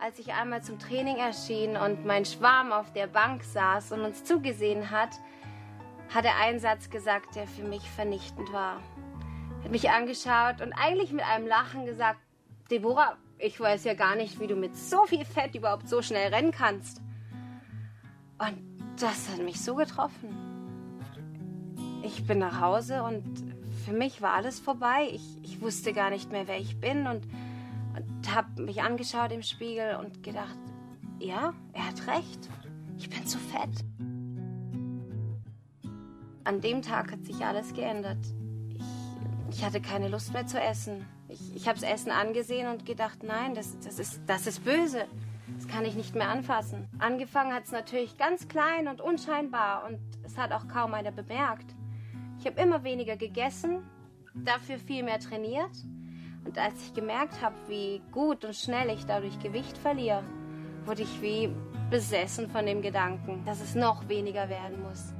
als ich einmal zum Training erschien und mein Schwarm auf der Bank saß und uns zugesehen hat, hat er einen Satz gesagt, der für mich vernichtend war. Er hat mich angeschaut und eigentlich mit einem Lachen gesagt, Deborah, ich weiß ja gar nicht, wie du mit so viel Fett überhaupt so schnell rennen kannst. Und das hat mich so getroffen. Ich bin nach Hause und für mich war alles vorbei. Ich, ich wusste gar nicht mehr, wer ich bin und, und habe mich angeschaut im Spiegel und gedacht, ja, er hat recht. Ich bin zu fett. An dem Tag hat sich alles geändert. Ich, ich hatte keine Lust mehr zu essen. Ich, ich habe das Essen angesehen und gedacht, nein, das, das, ist, das ist böse. Das kann ich nicht mehr anfassen. Angefangen hat es natürlich ganz klein und unscheinbar und es hat auch kaum einer bemerkt. Ich habe immer weniger gegessen, dafür viel mehr trainiert. Und als ich gemerkt habe, wie gut und schnell ich dadurch Gewicht verliere, wurde ich wie besessen von dem Gedanken, dass es noch weniger werden muss.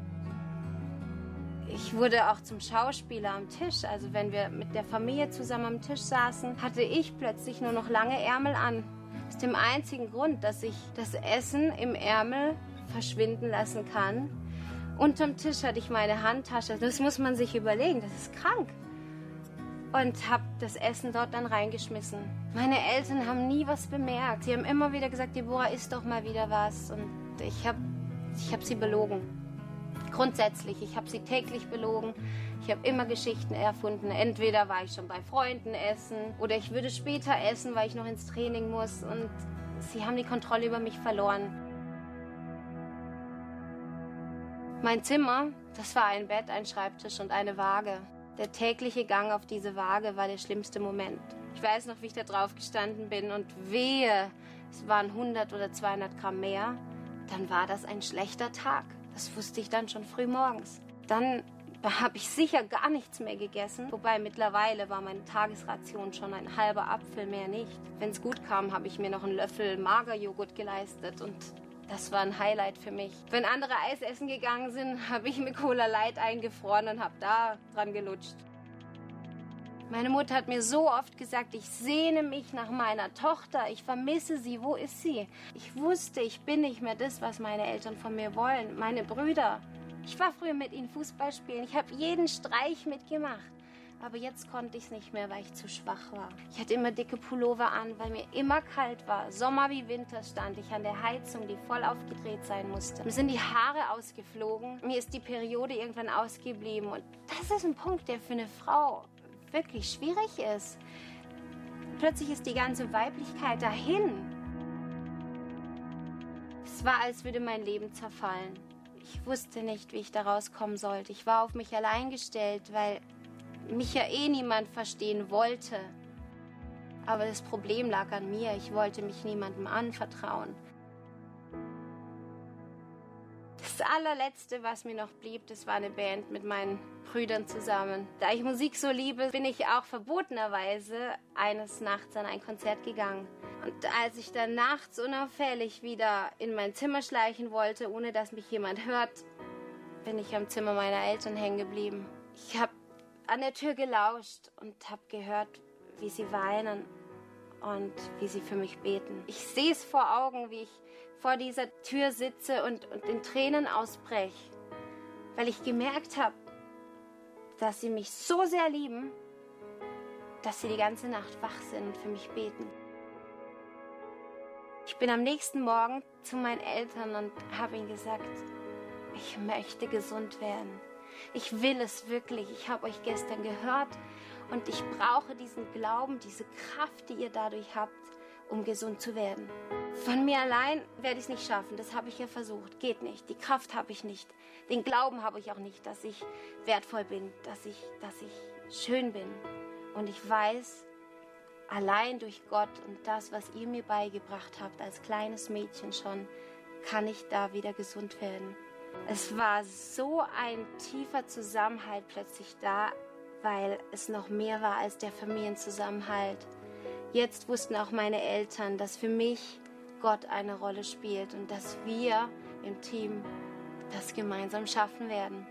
Ich wurde auch zum Schauspieler am Tisch. Also wenn wir mit der Familie zusammen am Tisch saßen, hatte ich plötzlich nur noch lange Ärmel an. Aus dem einzigen Grund, dass ich das Essen im Ärmel verschwinden lassen kann. Unterm Tisch hatte ich meine Handtasche. Das muss man sich überlegen, das ist krank. Und habe das Essen dort dann reingeschmissen. Meine Eltern haben nie was bemerkt. Sie haben immer wieder gesagt, Deborah, isst doch mal wieder was. Und ich habe ich hab sie belogen. Grundsätzlich, ich habe sie täglich belogen. Ich habe immer Geschichten erfunden. Entweder war ich schon bei Freunden essen oder ich würde später essen, weil ich noch ins Training muss. Und sie haben die Kontrolle über mich verloren. Mein Zimmer, das war ein Bett, ein Schreibtisch und eine Waage. Der tägliche Gang auf diese Waage war der schlimmste Moment. Ich weiß noch, wie ich da drauf gestanden bin und wehe, es waren 100 oder 200 Gramm mehr, dann war das ein schlechter Tag. Das wusste ich dann schon früh morgens. Dann habe ich sicher gar nichts mehr gegessen. Wobei mittlerweile war meine Tagesration schon ein halber Apfel mehr nicht. Wenn es gut kam, habe ich mir noch einen Löffel Magerjoghurt geleistet und das war ein Highlight für mich. Wenn andere Eis essen gegangen sind, habe ich mir Cola Light eingefroren und habe da dran gelutscht. Meine Mutter hat mir so oft gesagt, ich sehne mich nach meiner Tochter, ich vermisse sie, wo ist sie? Ich wusste, ich bin nicht mehr das, was meine Eltern von mir wollen, meine Brüder. Ich war früher mit ihnen Fußball spielen, ich habe jeden Streich mitgemacht. Aber jetzt konnte ich es nicht mehr, weil ich zu schwach war. Ich hatte immer dicke Pullover an, weil mir immer kalt war. Sommer wie Winter stand ich an der Heizung, die voll aufgedreht sein musste. Mir sind die Haare ausgeflogen. Mir ist die Periode irgendwann ausgeblieben. Und das ist ein Punkt, der für eine Frau wirklich schwierig ist. Plötzlich ist die ganze Weiblichkeit dahin. Es war, als würde mein Leben zerfallen. Ich wusste nicht, wie ich da rauskommen sollte. Ich war auf mich allein gestellt, weil mich ja eh niemand verstehen wollte. Aber das Problem lag an mir. Ich wollte mich niemandem anvertrauen. Das allerletzte, was mir noch blieb, das war eine Band mit meinen Brüdern zusammen. Da ich Musik so liebe, bin ich auch verbotenerweise eines Nachts an ein Konzert gegangen. Und als ich dann nachts unauffällig wieder in mein Zimmer schleichen wollte, ohne dass mich jemand hört, bin ich am Zimmer meiner Eltern hängen geblieben. Ich habe an der Tür gelauscht und habe gehört, wie sie weinen und wie sie für mich beten. Ich sehe es vor Augen, wie ich vor dieser Tür sitze und, und in Tränen ausbreche, weil ich gemerkt habe, dass sie mich so sehr lieben, dass sie die ganze Nacht wach sind und für mich beten. Ich bin am nächsten Morgen zu meinen Eltern und habe ihnen gesagt, ich möchte gesund werden. Ich will es wirklich. Ich habe euch gestern gehört und ich brauche diesen Glauben, diese Kraft, die ihr dadurch habt, um gesund zu werden. Von mir allein werde ich es nicht schaffen. Das habe ich ja versucht. Geht nicht. Die Kraft habe ich nicht. Den Glauben habe ich auch nicht, dass ich wertvoll bin, dass ich, dass ich schön bin. Und ich weiß, allein durch Gott und das, was ihr mir beigebracht habt, als kleines Mädchen schon, kann ich da wieder gesund werden. Es war so ein tiefer Zusammenhalt plötzlich da, weil es noch mehr war als der Familienzusammenhalt. Jetzt wussten auch meine Eltern, dass für mich Gott eine Rolle spielt und dass wir im Team das gemeinsam schaffen werden.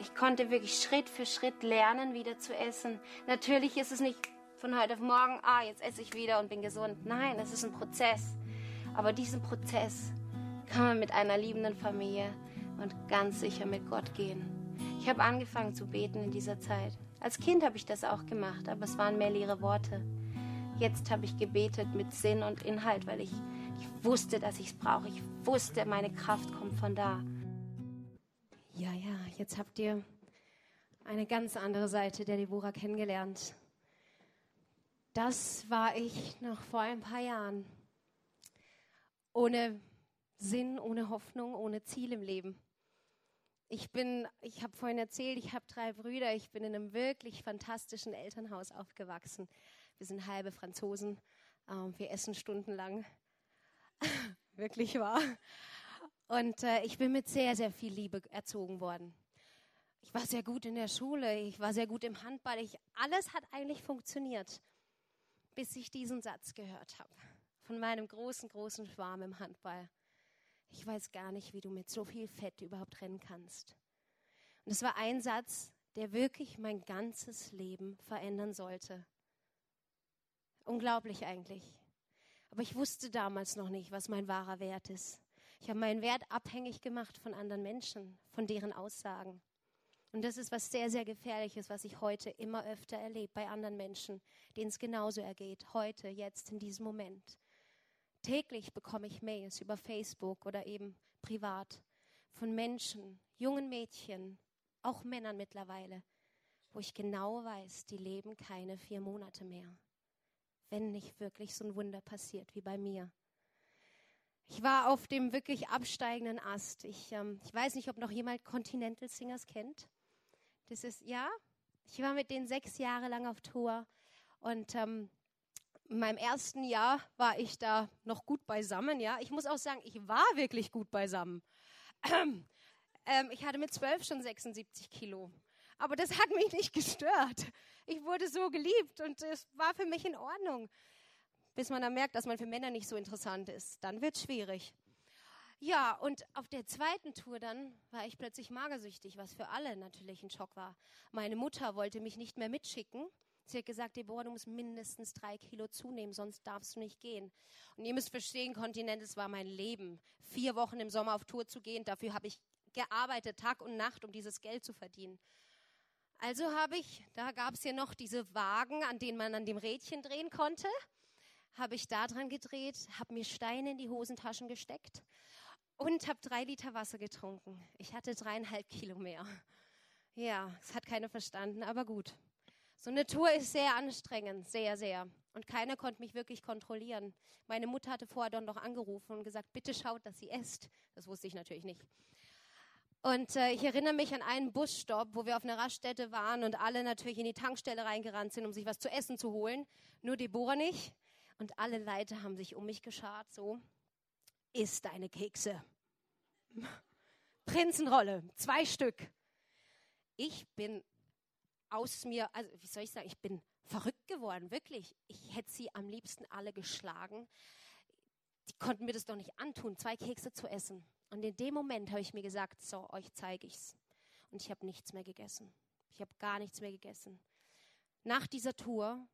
Ich konnte wirklich Schritt für Schritt lernen, wieder zu essen. Natürlich ist es nicht von heute auf morgen, ah, jetzt esse ich wieder und bin gesund. Nein, es ist ein Prozess. Aber diesen Prozess kann man mit einer liebenden Familie und ganz sicher mit Gott gehen. Ich habe angefangen zu beten in dieser Zeit. Als Kind habe ich das auch gemacht, aber es waren mehr leere Worte. Jetzt habe ich gebetet mit Sinn und Inhalt, weil ich, ich wusste, dass ich es brauche. Ich wusste, meine Kraft kommt von da. Ja, ja, jetzt habt ihr eine ganz andere Seite der Devora kennengelernt. Das war ich noch vor ein paar Jahren. Ohne Sinn, ohne Hoffnung, ohne Ziel im Leben. Ich bin, ich habe vorhin erzählt, ich habe drei Brüder. Ich bin in einem wirklich fantastischen Elternhaus aufgewachsen. Wir sind halbe Franzosen. Ähm, wir essen stundenlang. wirklich wahr. Und äh, ich bin mit sehr, sehr viel Liebe erzogen worden. Ich war sehr gut in der Schule, ich war sehr gut im Handball. Ich, alles hat eigentlich funktioniert, bis ich diesen Satz gehört habe von meinem großen, großen Schwarm im Handball. Ich weiß gar nicht, wie du mit so viel Fett überhaupt rennen kannst. Und es war ein Satz, der wirklich mein ganzes Leben verändern sollte. Unglaublich eigentlich. Aber ich wusste damals noch nicht, was mein wahrer Wert ist. Ich habe meinen Wert abhängig gemacht von anderen Menschen, von deren Aussagen. Und das ist was sehr, sehr Gefährliches, was ich heute immer öfter erlebe bei anderen Menschen, denen es genauso ergeht, heute, jetzt, in diesem Moment. Täglich bekomme ich Mails über Facebook oder eben privat von Menschen, jungen Mädchen, auch Männern mittlerweile, wo ich genau weiß, die leben keine vier Monate mehr wenn nicht wirklich so ein Wunder passiert wie bei mir. Ich war auf dem wirklich absteigenden Ast. Ich, ähm, ich weiß nicht, ob noch jemand Continental Singers kennt. Das ist, ja, ich war mit denen sechs Jahre lang auf Tour und ähm, in meinem ersten Jahr war ich da noch gut beisammen, ja. Ich muss auch sagen, ich war wirklich gut beisammen. Ähm, ich hatte mit zwölf schon 76 Kilo. Aber das hat mich nicht gestört. Ich wurde so geliebt und es war für mich in Ordnung. Bis man dann merkt, dass man für Männer nicht so interessant ist. Dann wird es schwierig. Ja, und auf der zweiten Tour dann war ich plötzlich magersüchtig, was für alle natürlich ein Schock war. Meine Mutter wollte mich nicht mehr mitschicken. Sie hat gesagt, Deborah, du musst mindestens drei Kilo zunehmen, sonst darfst du nicht gehen. Und ihr müsst verstehen, Kontinent, es war mein Leben. Vier Wochen im Sommer auf Tour zu gehen, dafür habe ich gearbeitet, Tag und Nacht, um dieses Geld zu verdienen. Also habe ich, da gab es ja noch diese Wagen, an denen man an dem Rädchen drehen konnte, habe ich da dran gedreht, habe mir Steine in die Hosentaschen gesteckt und habe drei Liter Wasser getrunken. Ich hatte dreieinhalb Kilo mehr. Ja, es hat keiner verstanden, aber gut. So eine Tour ist sehr anstrengend, sehr, sehr. Und keiner konnte mich wirklich kontrollieren. Meine Mutter hatte vorher dann noch angerufen und gesagt, bitte schaut, dass sie esst. Das wusste ich natürlich nicht. Und äh, ich erinnere mich an einen Busstopp, wo wir auf einer Raststätte waren und alle natürlich in die Tankstelle reingerannt sind, um sich was zu essen zu holen. Nur Deborah nicht. Und alle Leute haben sich um mich geschart, so, isst deine Kekse. Prinzenrolle, zwei Stück. Ich bin aus mir, also wie soll ich sagen, ich bin verrückt geworden, wirklich. Ich hätte sie am liebsten alle geschlagen. Die konnten mir das doch nicht antun, zwei Kekse zu essen. Und in dem Moment habe ich mir gesagt, so, euch zeige ich's. Und ich habe nichts mehr gegessen. Ich habe gar nichts mehr gegessen. Nach dieser Tour,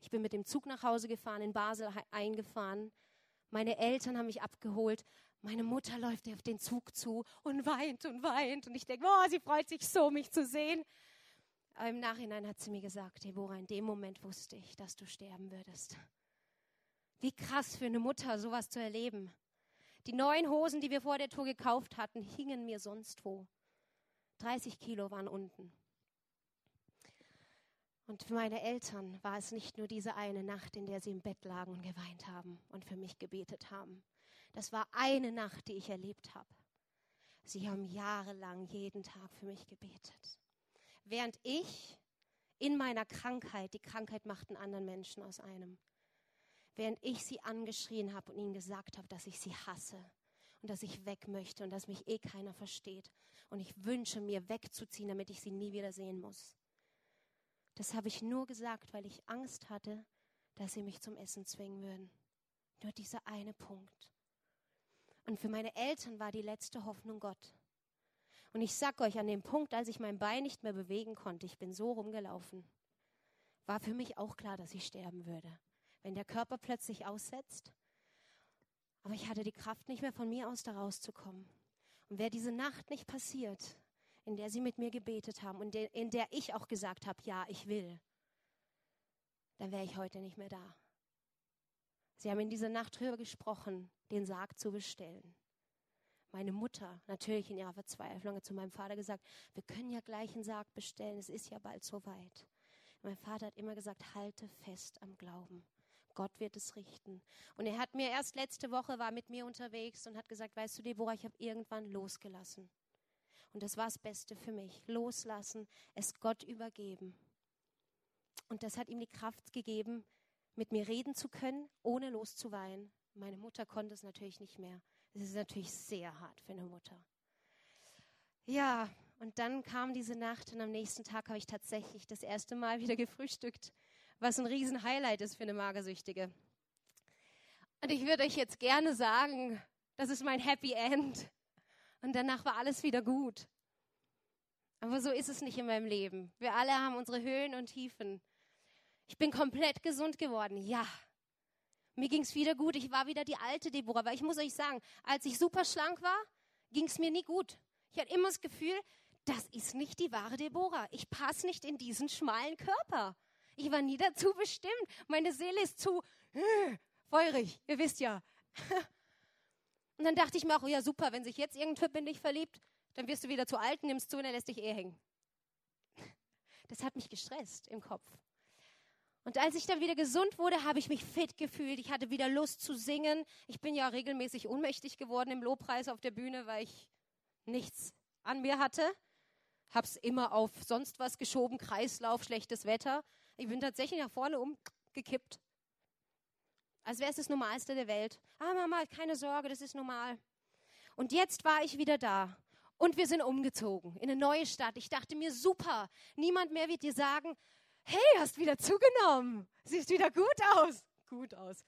ich bin mit dem Zug nach Hause gefahren, in Basel eingefahren. Meine Eltern haben mich abgeholt. Meine Mutter läuft auf den Zug zu und weint und weint. Und ich denke, oh, sie freut sich so, mich zu sehen. Aber im Nachhinein hat sie mir gesagt, Deborah, in dem Moment wusste ich, dass du sterben würdest. Wie krass für eine Mutter, sowas zu erleben. Die neuen Hosen, die wir vor der Tour gekauft hatten, hingen mir sonst wo. 30 Kilo waren unten. Und für meine Eltern war es nicht nur diese eine Nacht, in der sie im Bett lagen und geweint haben und für mich gebetet haben. Das war eine Nacht, die ich erlebt habe. Sie haben jahrelang jeden Tag für mich gebetet. Während ich in meiner Krankheit, die Krankheit macht einen anderen Menschen aus einem, während ich sie angeschrien habe und ihnen gesagt habe, dass ich sie hasse und dass ich weg möchte und dass mich eh keiner versteht. Und ich wünsche mir wegzuziehen, damit ich sie nie wieder sehen muss. Das habe ich nur gesagt, weil ich Angst hatte, dass sie mich zum Essen zwingen würden. Nur dieser eine Punkt. Und für meine Eltern war die letzte Hoffnung Gott. Und ich sag euch, an dem Punkt, als ich mein Bein nicht mehr bewegen konnte, ich bin so rumgelaufen, war für mich auch klar, dass ich sterben würde wenn der Körper plötzlich aussetzt. Aber ich hatte die Kraft nicht mehr von mir aus da rauszukommen. Und wäre diese Nacht nicht passiert, in der sie mit mir gebetet haben und in der ich auch gesagt habe, ja, ich will, dann wäre ich heute nicht mehr da. Sie haben in dieser Nacht darüber gesprochen, den Sarg zu bestellen. Meine Mutter, natürlich in ihrer Verzweiflung, zu meinem Vater gesagt, wir können ja gleich einen Sarg bestellen, es ist ja bald soweit. Mein Vater hat immer gesagt, halte fest am Glauben. Gott wird es richten. Und er hat mir erst letzte Woche war mit mir unterwegs und hat gesagt, weißt du, Deborah, ich habe irgendwann losgelassen. Und das war das Beste für mich. Loslassen, es Gott übergeben. Und das hat ihm die Kraft gegeben, mit mir reden zu können, ohne loszuweinen. Meine Mutter konnte es natürlich nicht mehr. Es ist natürlich sehr hart für eine Mutter. Ja, und dann kam diese Nacht und am nächsten Tag habe ich tatsächlich das erste Mal wieder gefrühstückt, was ein Riesen-Highlight ist für eine Magersüchtige. Und ich würde euch jetzt gerne sagen, das ist mein Happy End. Und danach war alles wieder gut. Aber so ist es nicht in meinem Leben. Wir alle haben unsere Höhen und Tiefen. Ich bin komplett gesund geworden, ja. Mir ging es wieder gut. Ich war wieder die alte Deborah. Weil ich muss euch sagen, als ich super schlank war, ging es mir nie gut. Ich hatte immer das Gefühl, das ist nicht die wahre Deborah. Ich passe nicht in diesen schmalen Körper. Ich war nie dazu bestimmt. Meine Seele ist zu äh, feurig. Ihr wisst ja. Und dann dachte ich mir auch, oh ja super, wenn sich jetzt irgendein Typ in dich verliebt, dann wirst du wieder zu alt, nimmst zu und er lässt dich eh hängen. Das hat mich gestresst im Kopf. Und als ich dann wieder gesund wurde, habe ich mich fit gefühlt. Ich hatte wieder Lust zu singen. Ich bin ja regelmäßig ohnmächtig geworden im Lobpreis auf der Bühne, weil ich nichts an mir hatte. Hab's immer auf sonst was geschoben, Kreislauf, schlechtes Wetter. Ich bin tatsächlich nach vorne umgekippt. Als wäre es das Normalste der Welt. Ah, Mama, keine Sorge, das ist normal. Und jetzt war ich wieder da. Und wir sind umgezogen in eine neue Stadt. Ich dachte mir, super, niemand mehr wird dir sagen, hey, hast wieder zugenommen. Siehst wieder gut aus. Gut aus.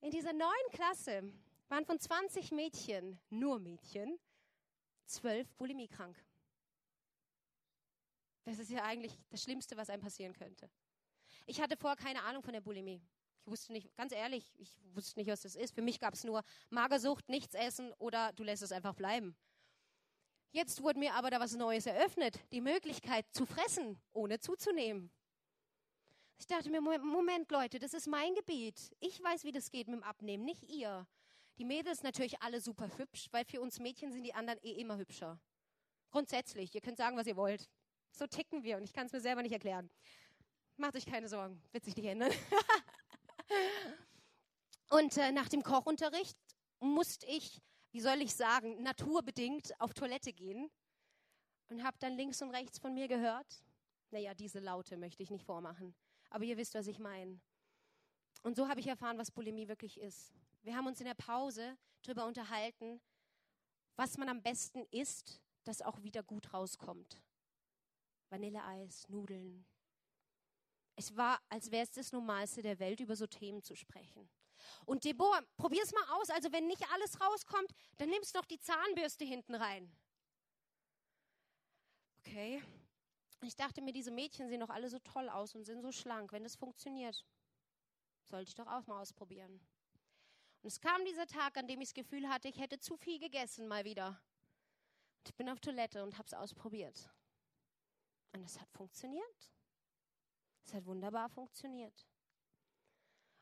In dieser neuen Klasse waren von 20 Mädchen, nur Mädchen, zwölf Bulimie krank. Das ist ja eigentlich das Schlimmste, was einem passieren könnte. Ich hatte vorher keine Ahnung von der Bulimie. Ich wusste nicht, ganz ehrlich, ich wusste nicht, was das ist. Für mich gab es nur Magersucht, nichts essen oder du lässt es einfach bleiben. Jetzt wurde mir aber da was Neues eröffnet, die Möglichkeit zu fressen, ohne zuzunehmen. Ich dachte mir, Moment, Leute, das ist mein Gebiet. Ich weiß, wie das geht mit dem Abnehmen, nicht ihr. Die Mädels natürlich alle super hübsch, weil für uns Mädchen sind die anderen eh immer hübscher. Grundsätzlich, ihr könnt sagen, was ihr wollt. So ticken wir und ich kann es mir selber nicht erklären. Macht euch keine Sorgen, wird sich nicht ändern. und äh, nach dem Kochunterricht musste ich, wie soll ich sagen, naturbedingt auf Toilette gehen und habe dann links und rechts von mir gehört. Naja, diese Laute möchte ich nicht vormachen, aber ihr wisst, was ich meine. Und so habe ich erfahren, was Bulimie wirklich ist. Wir haben uns in der Pause darüber unterhalten, was man am besten isst, das auch wieder gut rauskommt. Vanilleeis, Nudeln. Es war, als wäre es das Normalste der Welt, über so Themen zu sprechen. Und Deborah, probier es mal aus. Also wenn nicht alles rauskommt, dann nimmst doch die Zahnbürste hinten rein. Okay. Ich dachte mir, diese Mädchen sehen doch alle so toll aus und sind so schlank. Wenn das funktioniert, sollte ich doch auch mal ausprobieren. Und es kam dieser Tag, an dem ich das Gefühl hatte, ich hätte zu viel gegessen mal wieder. Und ich bin auf Toilette und habe es ausprobiert. Und es hat funktioniert. Es hat wunderbar funktioniert.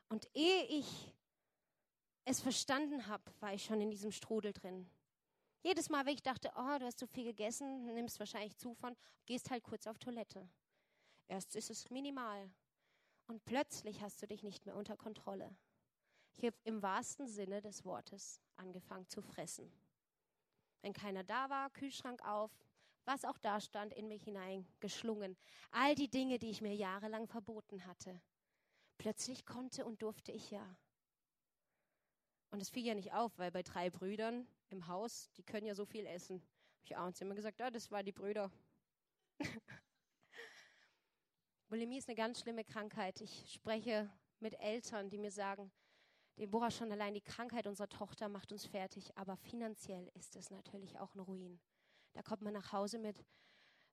Und ehe ich es verstanden habe, war ich schon in diesem Strudel drin. Jedes Mal, wenn ich dachte, oh, du hast zu viel gegessen, nimmst wahrscheinlich zu von, gehst halt kurz auf Toilette. Erst ist es minimal. Und plötzlich hast du dich nicht mehr unter Kontrolle. Ich habe im wahrsten Sinne des Wortes angefangen zu fressen. Wenn keiner da war, Kühlschrank auf, was auch da stand, in mich hineingeschlungen. All die Dinge, die ich mir jahrelang verboten hatte. Plötzlich konnte und durfte ich ja. Und es fiel ja nicht auf, weil bei drei Brüdern im Haus, die können ja so viel essen. Habe ich abends immer gesagt, ah, das waren die Brüder. Bulimie ist eine ganz schlimme Krankheit. Ich spreche mit Eltern, die mir sagen, Deborah, schon allein die Krankheit unserer Tochter macht uns fertig, aber finanziell ist es natürlich auch ein Ruin. Da kommt man nach Hause mit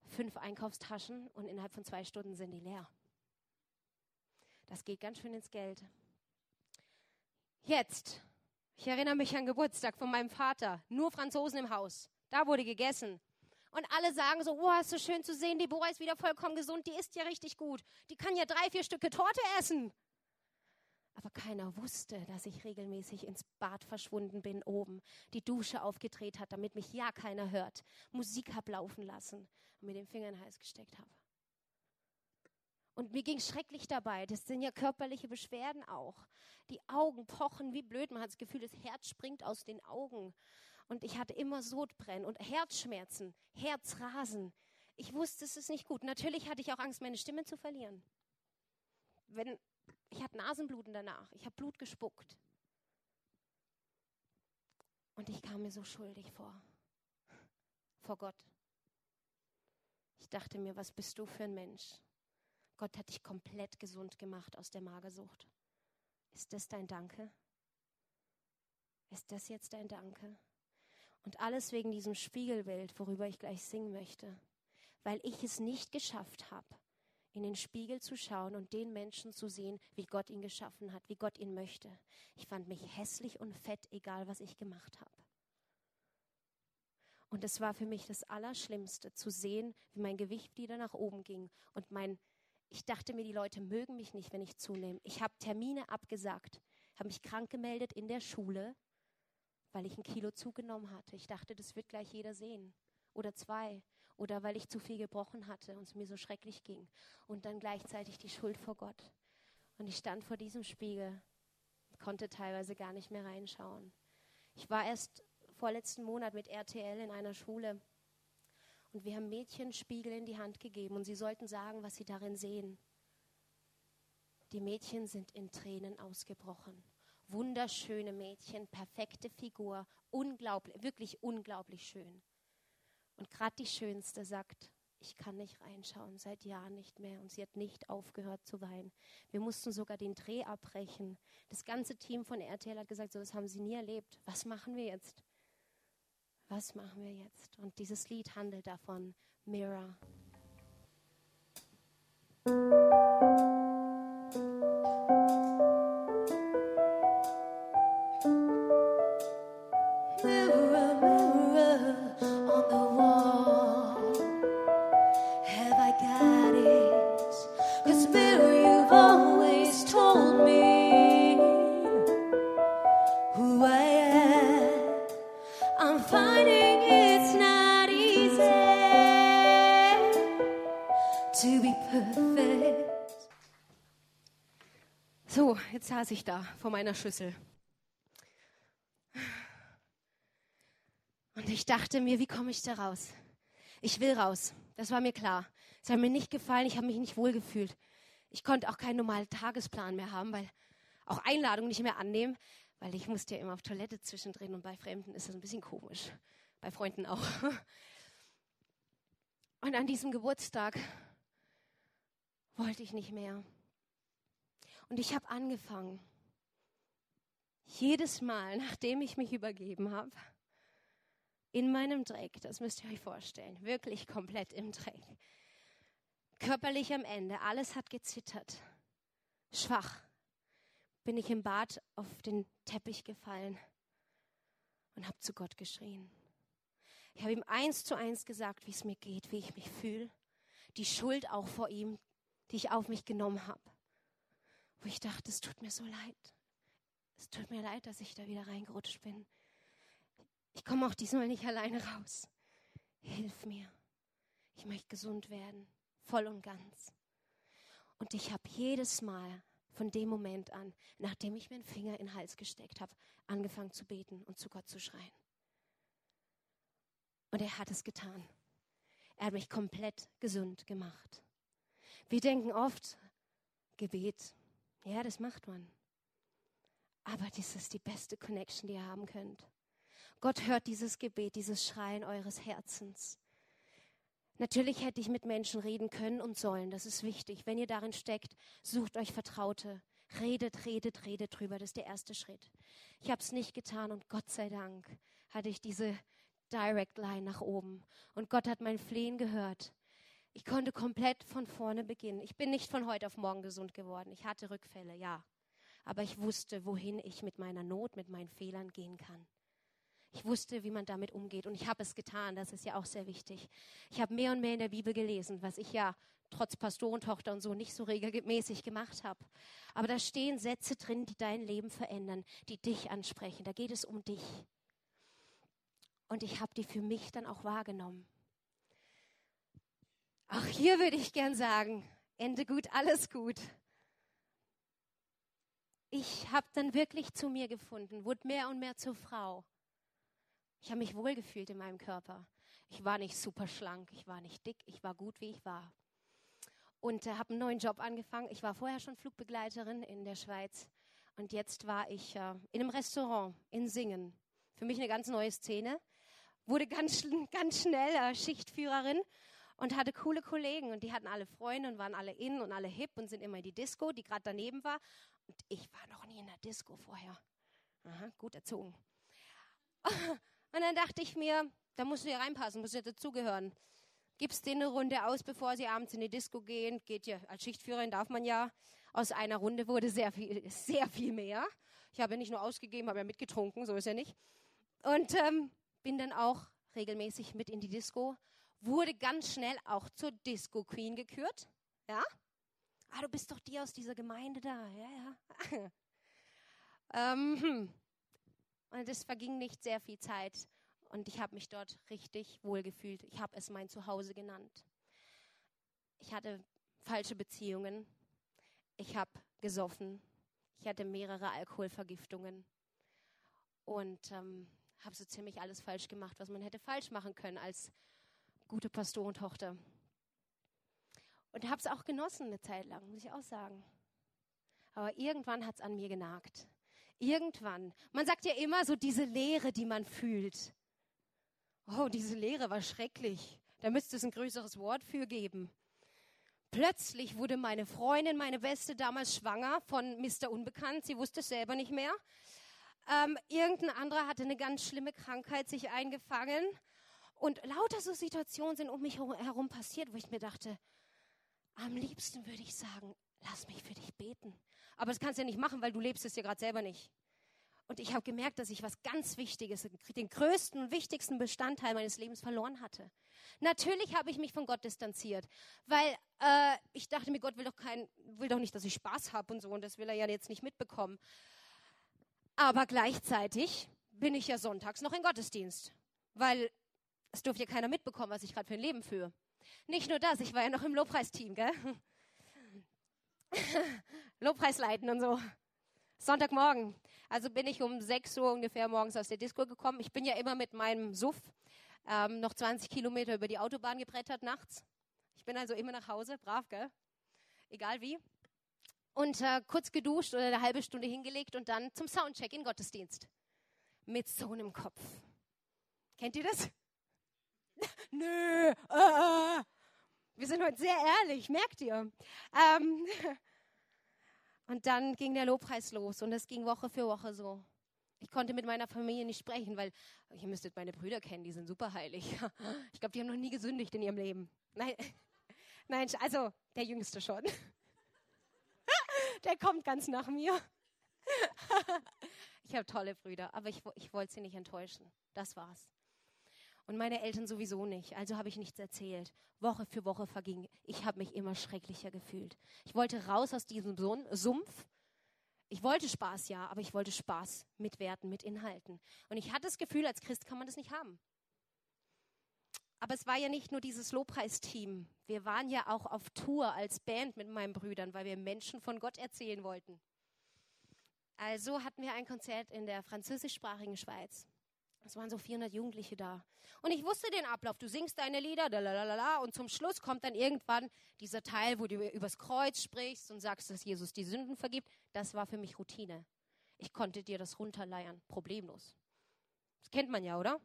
fünf Einkaufstaschen und innerhalb von zwei Stunden sind die leer. Das geht ganz schön ins Geld. Jetzt. Ich erinnere mich an Geburtstag von meinem Vater. Nur Franzosen im Haus. Da wurde gegessen. Und alle sagen so, oh, ist so schön zu sehen, die Bora ist wieder vollkommen gesund, die isst ja richtig gut. Die kann ja drei, vier Stücke Torte essen. Aber keiner wusste, dass ich regelmäßig ins Bad verschwunden bin oben, die Dusche aufgedreht hat, damit mich ja keiner hört, Musik hab laufen lassen und mir den Finger in den Hals gesteckt habe. Und mir ging schrecklich dabei. Das sind ja körperliche Beschwerden auch. Die Augen pochen wie blöd. Man hat das Gefühl, das Herz springt aus den Augen. Und ich hatte immer Sodbrennen und Herzschmerzen, Herzrasen. Ich wusste, es ist nicht gut. Natürlich hatte ich auch Angst, meine Stimme zu verlieren. Wenn, ich hatte Nasenbluten danach. Ich habe Blut gespuckt. Und ich kam mir so schuldig vor. Vor Gott. Ich dachte mir, was bist du für ein Mensch? Gott hat dich komplett gesund gemacht aus der Magersucht. Ist das dein Danke? Ist das jetzt dein Danke? Und alles wegen diesem Spiegelbild, worüber ich gleich singen möchte. Weil ich es nicht geschafft habe, in den Spiegel zu schauen und den Menschen zu sehen, wie Gott ihn geschaffen hat, wie Gott ihn möchte. Ich fand mich hässlich und fett, egal was ich gemacht habe. Und es war für mich das Allerschlimmste, zu sehen, wie mein Gewicht wieder nach oben ging und mein ich dachte mir, die Leute mögen mich nicht, wenn ich zunehme. Ich habe Termine abgesagt, habe mich krank gemeldet in der Schule, weil ich ein Kilo zugenommen hatte. Ich dachte, das wird gleich jeder sehen. Oder zwei. Oder weil ich zu viel gebrochen hatte und es mir so schrecklich ging. Und dann gleichzeitig die Schuld vor Gott. Und ich stand vor diesem Spiegel, konnte teilweise gar nicht mehr reinschauen. Ich war erst vorletzten Monat mit RTL in einer Schule und wir haben Mädchen Spiegel in die Hand gegeben und sie sollten sagen, was sie darin sehen. Die Mädchen sind in Tränen ausgebrochen. Wunderschöne Mädchen, perfekte Figur, unglaublich, wirklich unglaublich schön. Und gerade die Schönste sagt, ich kann nicht reinschauen, seit Jahren nicht mehr. Und sie hat nicht aufgehört zu weinen. Wir mussten sogar den Dreh abbrechen. Das ganze Team von RTL hat gesagt, so das haben sie nie erlebt. Was machen wir jetzt? Was machen wir jetzt? Und dieses Lied handelt davon, Mirror. Saß ich da vor meiner Schüssel. Und ich dachte mir, wie komme ich da raus? Ich will raus. Das war mir klar. Es hat mir nicht gefallen, ich habe mich nicht wohl gefühlt. Ich konnte auch keinen normalen Tagesplan mehr haben, weil auch Einladungen nicht mehr annehmen, weil ich musste ja immer auf Toilette zwischendrin und bei Fremden ist das ein bisschen komisch. Bei Freunden auch. Und an diesem Geburtstag wollte ich nicht mehr. Und ich habe angefangen, jedes Mal, nachdem ich mich übergeben habe, in meinem Dreck, das müsst ihr euch vorstellen, wirklich komplett im Dreck, körperlich am Ende, alles hat gezittert, schwach, bin ich im Bad auf den Teppich gefallen und habe zu Gott geschrien. Ich habe ihm eins zu eins gesagt, wie es mir geht, wie ich mich fühle, die Schuld auch vor ihm, die ich auf mich genommen habe wo ich dachte, es tut mir so leid. Es tut mir leid, dass ich da wieder reingerutscht bin. Ich komme auch diesmal nicht alleine raus. Hilf mir. Ich möchte gesund werden, voll und ganz. Und ich habe jedes Mal von dem Moment an, nachdem ich meinen Finger in den Hals gesteckt habe, angefangen zu beten und zu Gott zu schreien. Und er hat es getan. Er hat mich komplett gesund gemacht. Wir denken oft, Gebet, ja, das macht man. Aber das ist die beste Connection, die ihr haben könnt. Gott hört dieses Gebet, dieses Schreien eures Herzens. Natürlich hätte ich mit Menschen reden können und sollen, das ist wichtig. Wenn ihr darin steckt, sucht euch Vertraute. Redet, redet, redet drüber, das ist der erste Schritt. Ich habe es nicht getan und Gott sei Dank hatte ich diese Direct Line nach oben. Und Gott hat mein Flehen gehört. Ich konnte komplett von vorne beginnen. Ich bin nicht von heute auf morgen gesund geworden. Ich hatte Rückfälle, ja. Aber ich wusste, wohin ich mit meiner Not, mit meinen Fehlern gehen kann. Ich wusste, wie man damit umgeht und ich habe es getan. Das ist ja auch sehr wichtig. Ich habe mehr und mehr in der Bibel gelesen, was ich ja trotz Pastorentochter und so nicht so regelmäßig gemacht habe. Aber da stehen Sätze drin, die dein Leben verändern, die dich ansprechen. Da geht es um dich. Und ich habe die für mich dann auch wahrgenommen. Auch hier würde ich gern sagen, Ende gut, alles gut. Ich habe dann wirklich zu mir gefunden, wurde mehr und mehr zur Frau. Ich habe mich wohlgefühlt in meinem Körper. Ich war nicht super schlank, ich war nicht dick, ich war gut, wie ich war. Und äh, habe einen neuen Job angefangen. Ich war vorher schon Flugbegleiterin in der Schweiz. Und jetzt war ich äh, in einem Restaurant in Singen. Für mich eine ganz neue Szene. Wurde ganz, ganz schnell äh, Schichtführerin und hatte coole Kollegen. Und die hatten alle Freunde und waren alle in und alle hip und sind immer in die Disco, die gerade daneben war. Und ich war noch nie in der Disco vorher. Aha, gut erzogen. Und dann dachte ich mir, da musst du ja reinpassen, musst du ja dazugehören. Gibst denen eine Runde aus, bevor sie abends in die Disco gehen. Geht ja, als Schichtführerin darf man ja. Aus einer Runde wurde sehr viel, sehr viel mehr. Ich habe ja nicht nur ausgegeben, habe ja mitgetrunken, so ist ja nicht. Und ähm, bin dann auch regelmäßig mit in die Disco. Wurde ganz schnell auch zur Disco Queen gekürt. Ja? Ah, du bist doch die aus dieser Gemeinde da. Ja, ja. ähm, hm. Und es verging nicht sehr viel Zeit und ich habe mich dort richtig wohlgefühlt. Ich habe es mein Zuhause genannt. Ich hatte falsche Beziehungen. Ich habe gesoffen. Ich hatte mehrere Alkoholvergiftungen und ähm, habe so ziemlich alles falsch gemacht, was man hätte falsch machen können als gute Pastorentochter. Und habe es auch genossen eine Zeit lang, muss ich auch sagen. Aber irgendwann hat es an mir genagt. Irgendwann. Man sagt ja immer so diese Leere, die man fühlt. Oh, diese Leere war schrecklich. Da müsste es ein größeres Wort für geben. Plötzlich wurde meine Freundin, meine Beste, damals schwanger von Mr. Unbekannt. Sie wusste es selber nicht mehr. Ähm, irgendein anderer hatte eine ganz schlimme Krankheit sich eingefangen. Und lauter so Situationen sind um mich herum passiert, wo ich mir dachte, am liebsten würde ich sagen, lass mich für dich beten. Aber das kannst du ja nicht machen, weil du lebst es ja gerade selber nicht. Und ich habe gemerkt, dass ich was ganz Wichtiges, den größten und wichtigsten Bestandteil meines Lebens verloren hatte. Natürlich habe ich mich von Gott distanziert, weil äh, ich dachte mir, Gott will doch, kein, will doch nicht, dass ich Spaß habe und so, und das will er ja jetzt nicht mitbekommen. Aber gleichzeitig bin ich ja sonntags noch in Gottesdienst, weil es durfte ja keiner mitbekommen, was ich gerade für ein Leben führe. Nicht nur das, ich war ja noch im Lobpreisteam, gell? Lobpreis leiten und so. Sonntagmorgen. Also bin ich um 6 Uhr ungefähr morgens aus der Disco gekommen. Ich bin ja immer mit meinem Suff ähm, noch 20 Kilometer über die Autobahn gebrettert nachts. Ich bin also immer nach Hause, brav, gell? Egal wie. Und äh, kurz geduscht oder eine halbe Stunde hingelegt und dann zum Soundcheck in Gottesdienst. Mit so einem Kopf. Kennt ihr das? Nö. Äh, wir sind heute sehr ehrlich, merkt ihr. Ähm, und dann ging der Lobpreis los und es ging Woche für Woche so. Ich konnte mit meiner Familie nicht sprechen, weil ihr müsstet meine Brüder kennen, die sind super heilig. Ich glaube, die haben noch nie gesündigt in ihrem Leben. Nein, nein, also der Jüngste schon. Der kommt ganz nach mir. Ich habe tolle Brüder, aber ich, ich wollte sie nicht enttäuschen. Das war's. Und meine Eltern sowieso nicht. Also habe ich nichts erzählt. Woche für Woche verging. Ich habe mich immer schrecklicher gefühlt. Ich wollte raus aus diesem Sumpf. Ich wollte Spaß, ja, aber ich wollte Spaß mit Werten, mit Inhalten. Und ich hatte das Gefühl, als Christ kann man das nicht haben. Aber es war ja nicht nur dieses Lobpreisteam. Wir waren ja auch auf Tour als Band mit meinen Brüdern, weil wir Menschen von Gott erzählen wollten. Also hatten wir ein Konzert in der französischsprachigen Schweiz. Es waren so 400 Jugendliche da. Und ich wusste den Ablauf. Du singst deine Lieder, lalalala, und zum Schluss kommt dann irgendwann dieser Teil, wo du übers Kreuz sprichst und sagst, dass Jesus die Sünden vergibt. Das war für mich Routine. Ich konnte dir das runterleiern, problemlos. Das kennt man ja, oder?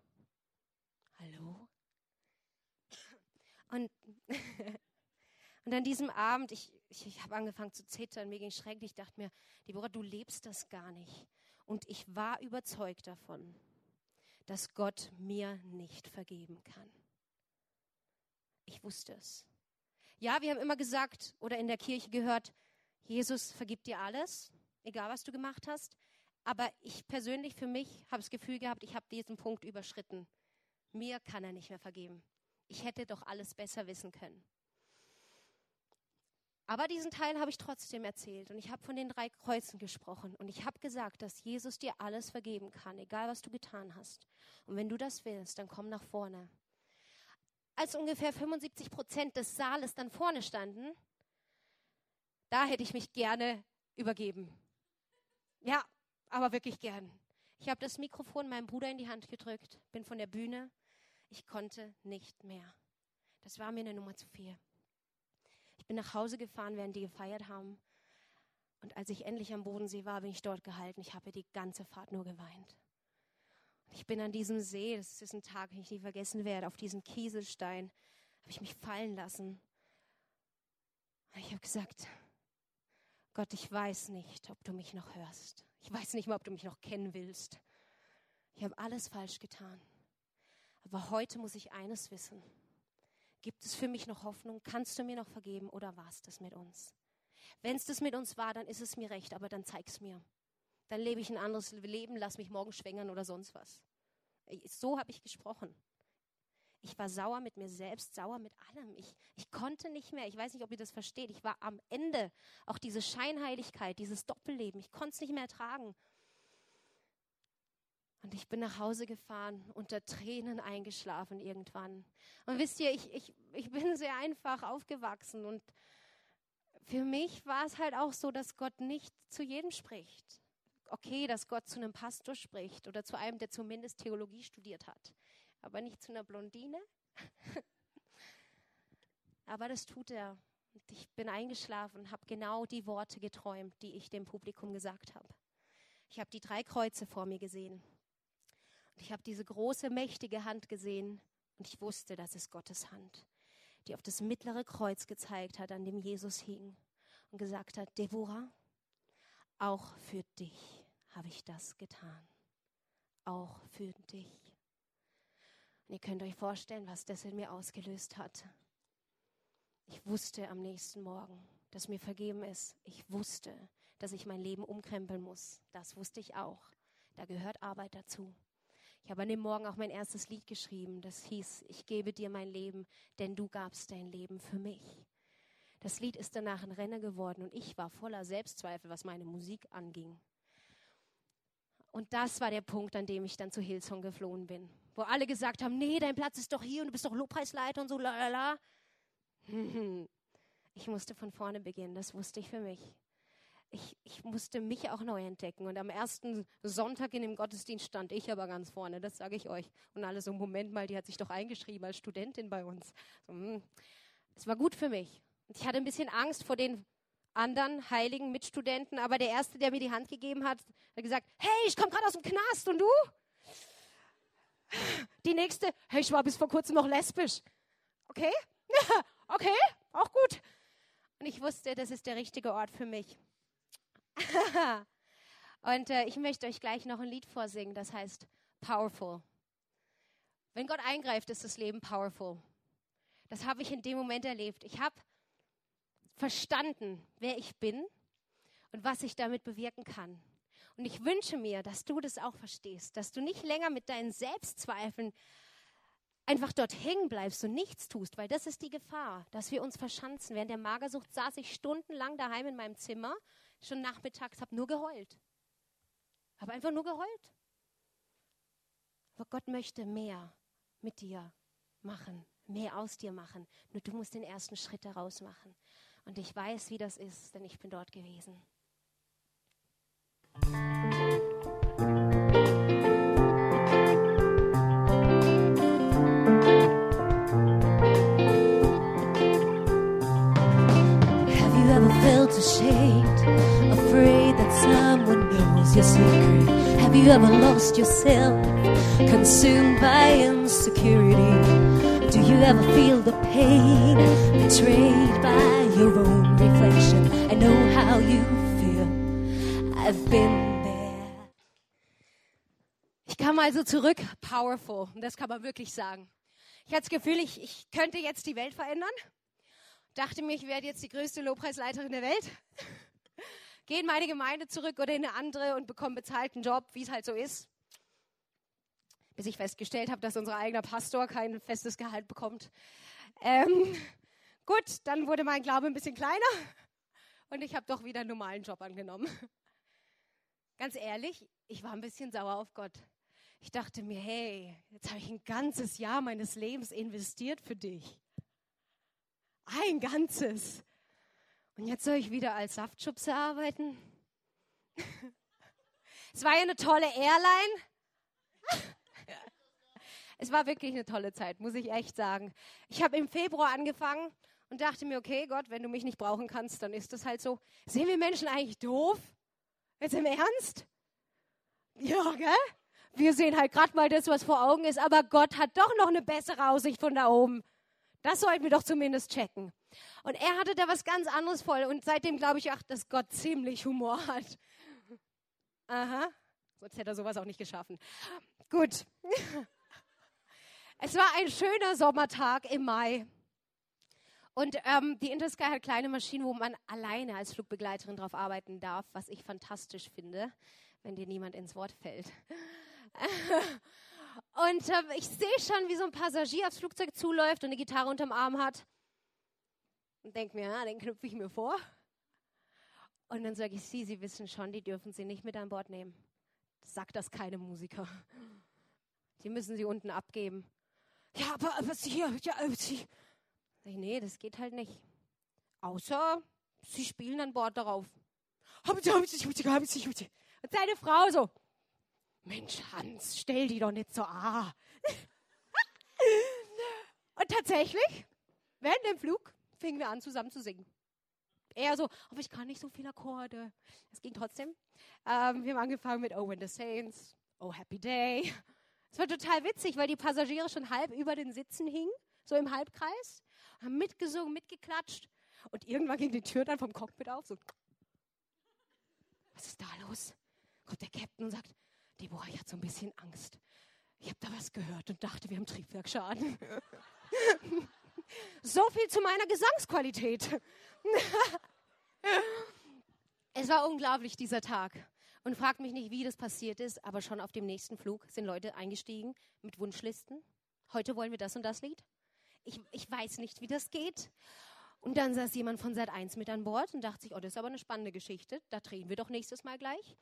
Hallo? Und, und an diesem Abend, ich, ich, ich habe angefangen zu zittern, mir ging schrecklich. Ich dachte mir, Deborah, du lebst das gar nicht. Und ich war überzeugt davon dass Gott mir nicht vergeben kann. Ich wusste es. Ja, wir haben immer gesagt oder in der Kirche gehört, Jesus vergibt dir alles. egal was du gemacht hast. Aber ich persönlich für mich habe das Gefühl gehabt, ich habe diesen Punkt überschritten. Mir kann er nicht mehr vergeben. Ich hätte doch alles besser wissen können. Aber diesen Teil habe ich trotzdem erzählt und ich habe von den drei Kreuzen gesprochen und ich habe gesagt, dass Jesus dir alles vergeben kann, egal was du getan hast. Und wenn du das willst, dann komm nach vorne. Als ungefähr 75 Prozent des Saales dann vorne standen, da hätte ich mich gerne übergeben. Ja, aber wirklich gern. Ich habe das Mikrofon meinem Bruder in die Hand gedrückt, bin von der Bühne. Ich konnte nicht mehr. Das war mir eine Nummer zu viel. Ich bin nach Hause gefahren, während die gefeiert haben. Und als ich endlich am Bodensee war, bin ich dort gehalten. Ich habe die ganze Fahrt nur geweint. Und ich bin an diesem See, das ist ein Tag, den ich nie vergessen werde, auf diesem Kieselstein, habe ich mich fallen lassen. Und ich habe gesagt, Gott, ich weiß nicht, ob du mich noch hörst. Ich weiß nicht mal, ob du mich noch kennen willst. Ich habe alles falsch getan. Aber heute muss ich eines wissen. Gibt es für mich noch Hoffnung? Kannst du mir noch vergeben oder war es das mit uns? Wenn es das mit uns war, dann ist es mir recht, aber dann zeig's mir. Dann lebe ich ein anderes Leben, lass mich morgen schwängern oder sonst was. So habe ich gesprochen. Ich war sauer mit mir selbst, sauer mit allem. Ich, ich konnte nicht mehr. Ich weiß nicht, ob ihr das versteht. Ich war am Ende. Auch diese Scheinheiligkeit, dieses Doppelleben. Ich konnte es nicht mehr ertragen. Und ich bin nach Hause gefahren, unter Tränen eingeschlafen irgendwann. Und wisst ihr, ich, ich, ich bin sehr einfach aufgewachsen. Und für mich war es halt auch so, dass Gott nicht zu jedem spricht. Okay, dass Gott zu einem Pastor spricht oder zu einem, der zumindest Theologie studiert hat. Aber nicht zu einer Blondine. aber das tut er. Und ich bin eingeschlafen habe genau die Worte geträumt, die ich dem Publikum gesagt habe. Ich habe die drei Kreuze vor mir gesehen. Und ich habe diese große, mächtige Hand gesehen und ich wusste, das ist Gottes Hand, die auf das mittlere Kreuz gezeigt hat, an dem Jesus hing und gesagt hat, Deborah, auch für dich habe ich das getan. Auch für dich. Und ihr könnt euch vorstellen, was das in mir ausgelöst hat. Ich wusste am nächsten Morgen, dass mir vergeben ist. Ich wusste, dass ich mein Leben umkrempeln muss. Das wusste ich auch. Da gehört Arbeit dazu. Ich habe an dem Morgen auch mein erstes Lied geschrieben. Das hieß, ich gebe dir mein Leben, denn du gabst dein Leben für mich. Das Lied ist danach ein Renner geworden und ich war voller Selbstzweifel, was meine Musik anging. Und das war der Punkt, an dem ich dann zu Hillsong geflohen bin. Wo alle gesagt haben, nee, dein Platz ist doch hier und du bist doch Lobpreisleiter und so, lalala. Ich musste von vorne beginnen, das wusste ich für mich ich, ich musste mich auch neu entdecken. Und am ersten Sonntag in dem Gottesdienst stand ich aber ganz vorne, das sage ich euch. Und alle so, Moment mal, die hat sich doch eingeschrieben als Studentin bei uns. So, hm. Es war gut für mich. Und ich hatte ein bisschen Angst vor den anderen heiligen Mitstudenten, aber der Erste, der mir die Hand gegeben hat, hat gesagt, hey, ich komme gerade aus dem Knast und du? Die Nächste, hey, ich war bis vor kurzem noch lesbisch. Okay? okay, auch gut. Und ich wusste, das ist der richtige Ort für mich. und äh, ich möchte euch gleich noch ein Lied vorsingen, das heißt Powerful. Wenn Gott eingreift, ist das Leben powerful. Das habe ich in dem Moment erlebt. Ich habe verstanden, wer ich bin und was ich damit bewirken kann. Und ich wünsche mir, dass du das auch verstehst, dass du nicht länger mit deinen Selbstzweifeln einfach dort hängen bleibst und nichts tust, weil das ist die Gefahr, dass wir uns verschanzen. Während der Magersucht saß ich stundenlang daheim in meinem Zimmer schon nachmittags, habe nur geheult. Habe einfach nur geheult. Aber Gott möchte mehr mit dir machen, mehr aus dir machen. Nur du musst den ersten Schritt daraus machen. Und ich weiß, wie das ist, denn ich bin dort gewesen. Have you ever felt ashamed? Afraid that someone knows your secret? Have you ever lost yourself, consumed by insecurity? Do you ever feel the pain, betrayed by your own reflection? I know how you feel. I've been there. Ich kam also zurück, powerful. Das kann man wirklich sagen. Ich hatte das Gefühl, ich, ich könnte jetzt die Welt verändern. Dachte mir, ich werde jetzt die größte Lobpreisleiterin der Welt gehe in meine Gemeinde zurück oder in eine andere und bekomme bezahlten Job, wie es halt so ist. Bis ich festgestellt habe, dass unser eigener Pastor kein festes Gehalt bekommt. Ähm, gut, dann wurde mein Glaube ein bisschen kleiner und ich habe doch wieder einen normalen Job angenommen. Ganz ehrlich, ich war ein bisschen sauer auf Gott. Ich dachte mir, hey, jetzt habe ich ein ganzes Jahr meines Lebens investiert für dich. Ein ganzes. Und jetzt soll ich wieder als Saftschubse arbeiten? es war ja eine tolle Airline. es war wirklich eine tolle Zeit, muss ich echt sagen. Ich habe im Februar angefangen und dachte mir, okay, Gott, wenn du mich nicht brauchen kannst, dann ist das halt so. Sehen wir Menschen eigentlich doof? Jetzt im Ernst? Ja, gell? Wir sehen halt gerade mal das, was vor Augen ist, aber Gott hat doch noch eine bessere Aussicht von da oben. Das sollten wir doch zumindest checken. Und er hatte da was ganz anderes voll. Und seitdem glaube ich auch, dass Gott ziemlich Humor hat. Aha. Sonst hätte er sowas auch nicht geschaffen. Gut. Es war ein schöner Sommertag im Mai. Und ähm, die Intersky hat kleine Maschinen, wo man alleine als Flugbegleiterin drauf arbeiten darf, was ich fantastisch finde, wenn dir niemand ins Wort fällt. und äh, ich sehe schon, wie so ein Passagier aufs Flugzeug zuläuft und eine Gitarre unterm Arm hat. Und denke mir, ja, den knüpfe ich mir vor. Und dann sage ich, Sie, Sie wissen schon, die dürfen Sie nicht mit an Bord nehmen. Sagt das keine Musiker. Die müssen Sie unten abgeben. Ja, aber, aber Sie, ja, Sie. Sag ich, nee, das geht halt nicht. Außer Sie spielen an Bord darauf. Und seine Frau so, Mensch, Hans, stell die doch nicht so ah. Und tatsächlich, während dem Flug fingen wir an, zusammen zu singen. Er so, aber ich kann nicht so viele Akkorde. Es ging trotzdem. Ähm, wir haben angefangen mit Oh, when the Saints, Oh, Happy Day. Es war total witzig, weil die Passagiere schon halb über den Sitzen hingen, so im Halbkreis, haben mitgesungen, mitgeklatscht. Und irgendwann ging die Tür dann vom Cockpit auf, so. Was ist da los? Kommt der Captain und sagt, Deborah, ich hatte so ein bisschen Angst. Ich habe da was gehört und dachte, wir haben Triebwerkschaden. so viel zu meiner Gesangsqualität. es war unglaublich, dieser Tag. Und fragt mich nicht, wie das passiert ist, aber schon auf dem nächsten Flug sind Leute eingestiegen mit Wunschlisten. Heute wollen wir das und das Lied. Ich, ich weiß nicht, wie das geht. Und dann saß jemand von Sat 1 mit an Bord und dachte sich, oh, das ist aber eine spannende Geschichte. Da drehen wir doch nächstes Mal gleich.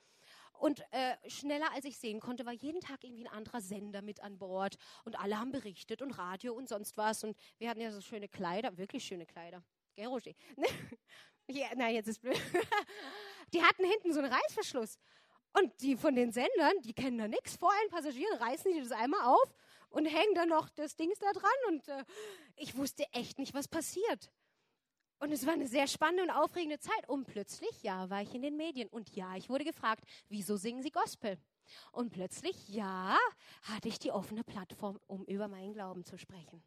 Und äh, schneller als ich sehen konnte, war jeden Tag irgendwie ein anderer Sender mit an Bord. Und alle haben berichtet und Radio und sonst was. Und wir hatten ja so schöne Kleider, wirklich schöne Kleider. Gell, Roger? ja, nein, jetzt ist blöd. die hatten hinten so einen Reißverschluss. Und die von den Sendern, die kennen da nichts. Vor allen Passagieren reißen die das einmal auf und hängen dann noch das Dings da dran. Und äh, ich wusste echt nicht, was passiert. Und es war eine sehr spannende und aufregende Zeit. Und plötzlich, ja, war ich in den Medien. Und ja, ich wurde gefragt, wieso singen Sie Gospel? Und plötzlich, ja, hatte ich die offene Plattform, um über meinen Glauben zu sprechen.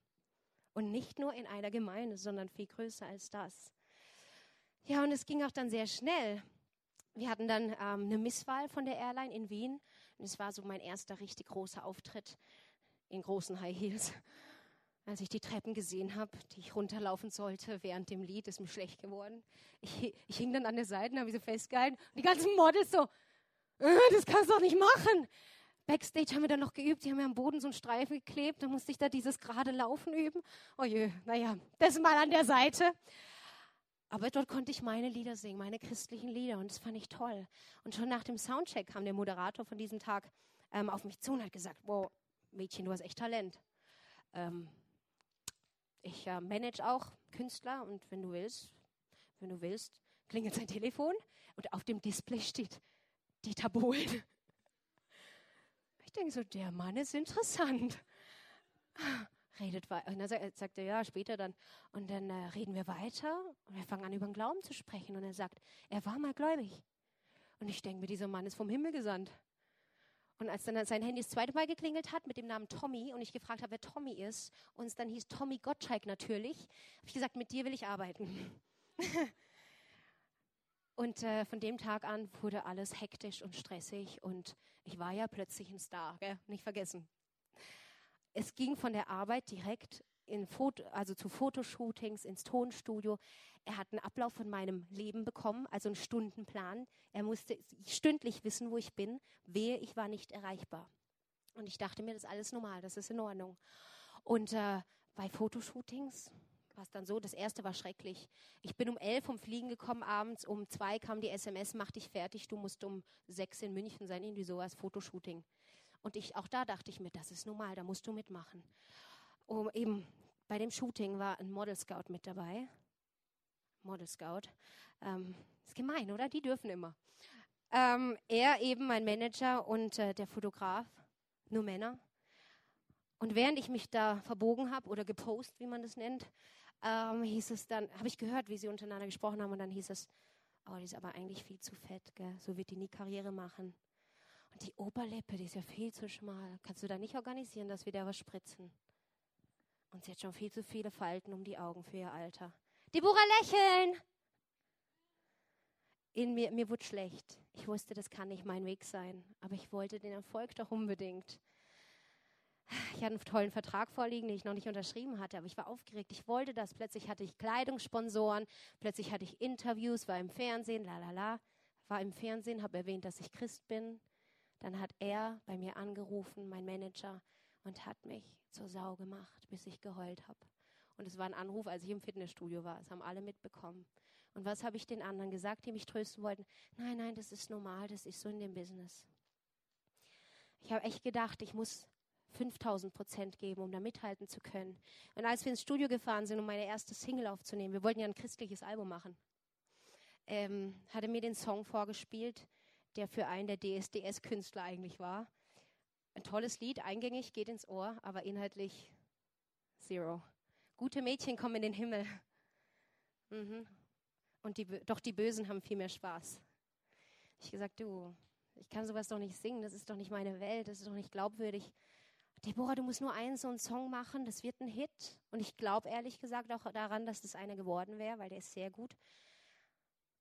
Und nicht nur in einer Gemeinde, sondern viel größer als das. Ja, und es ging auch dann sehr schnell. Wir hatten dann ähm, eine Misswahl von der Airline in Wien. Und es war so mein erster richtig großer Auftritt in großen High Heels. Als ich die Treppen gesehen habe, die ich runterlaufen sollte während dem Lied, ist mir schlecht geworden. Ich, ich hing dann an der Seite, habe so festgehalten. Und die ganzen Models so, äh, das kannst du doch nicht machen. Backstage haben wir dann noch geübt, die haben mir am Boden so einen Streifen geklebt, da musste ich da dieses gerade Laufen üben. Oh je, naja, das mal an der Seite. Aber dort konnte ich meine Lieder singen, meine christlichen Lieder und das fand ich toll. Und schon nach dem Soundcheck kam der Moderator von diesem Tag ähm, auf mich zu und hat gesagt, wow, Mädchen, du hast echt Talent. Ähm, ich äh, manage auch Künstler und wenn du willst, wenn du willst, klingelt sein Telefon und auf dem Display steht Dieter Bohlen. Ich denke so, der Mann ist interessant. Redet weiter. Und dann sagt er, ja, später dann. Und dann äh, reden wir weiter und wir fangen an, über den Glauben zu sprechen. Und er sagt, er war mal gläubig. Und ich denke mir, dieser Mann ist vom Himmel gesandt. Und als dann sein Handy das zweite Mal geklingelt hat mit dem Namen Tommy und ich gefragt habe, wer Tommy ist, und es dann hieß Tommy Gottschalk natürlich, habe ich gesagt, mit dir will ich arbeiten. und äh, von dem Tag an wurde alles hektisch und stressig und ich war ja plötzlich ein Star, gell? nicht vergessen. Es ging von der Arbeit direkt in Foto, also zu Fotoshootings, ins Tonstudio. Er hat einen Ablauf von meinem Leben bekommen, also einen Stundenplan. Er musste stündlich wissen, wo ich bin. Wehe, ich war nicht erreichbar. Und ich dachte mir, das ist alles normal, das ist in Ordnung. Und äh, bei Fotoshootings war es dann so, das erste war schrecklich. Ich bin um elf vom Fliegen gekommen abends, um zwei kam die SMS, mach dich fertig, du musst um sechs in München sein, irgendwie sowas, Fotoshooting. Und ich, auch da dachte ich mir, das ist normal, da musst du mitmachen. Um, eben bei dem Shooting war ein Model Scout mit dabei. Model Scout. Ähm, ist gemein, oder? Die dürfen immer. Ähm, er eben, mein Manager und äh, der Fotograf, nur Männer. Und während ich mich da verbogen habe oder gepostet, wie man das nennt, ähm, hieß es dann, habe ich gehört, wie sie untereinander gesprochen haben und dann hieß es, oh, die ist aber eigentlich viel zu fett, gell? so wird die nie Karriere machen. Und die Oberlippe, die ist ja viel zu schmal. Kannst du da nicht organisieren, dass wir da was spritzen? Und sie hat schon viel zu viele Falten um die Augen für ihr Alter. Deborah lächeln! In mir, mir wurde schlecht. Ich wusste, das kann nicht mein Weg sein. Aber ich wollte den Erfolg doch unbedingt. Ich hatte einen tollen Vertrag vorliegen, den ich noch nicht unterschrieben hatte, aber ich war aufgeregt. Ich wollte das. Plötzlich hatte ich Kleidungssponsoren, plötzlich hatte ich Interviews, war im Fernsehen, la la la. War im Fernsehen, habe erwähnt, dass ich Christ bin. Dann hat er bei mir angerufen, mein Manager, und hat mich zur Sau gemacht, bis ich geheult habe. Und es war ein Anruf, als ich im Fitnessstudio war. Das haben alle mitbekommen. Und was habe ich den anderen gesagt, die mich trösten wollten? Nein, nein, das ist normal, das ist so in dem Business. Ich habe echt gedacht, ich muss 5000 Prozent geben, um da mithalten zu können. Und als wir ins Studio gefahren sind, um meine erste Single aufzunehmen, wir wollten ja ein christliches Album machen, ähm, hat er mir den Song vorgespielt, der für einen der DSDS-Künstler eigentlich war. Ein tolles Lied, eingängig, geht ins Ohr, aber inhaltlich zero. Gute Mädchen kommen in den Himmel. Mhm. Und die, doch die Bösen haben viel mehr Spaß. Ich gesagt, du, ich kann sowas doch nicht singen, das ist doch nicht meine Welt, das ist doch nicht glaubwürdig. Deborah, du musst nur einen so einen Song machen, das wird ein Hit. Und ich glaube ehrlich gesagt auch daran, dass das einer geworden wäre, weil der ist sehr gut.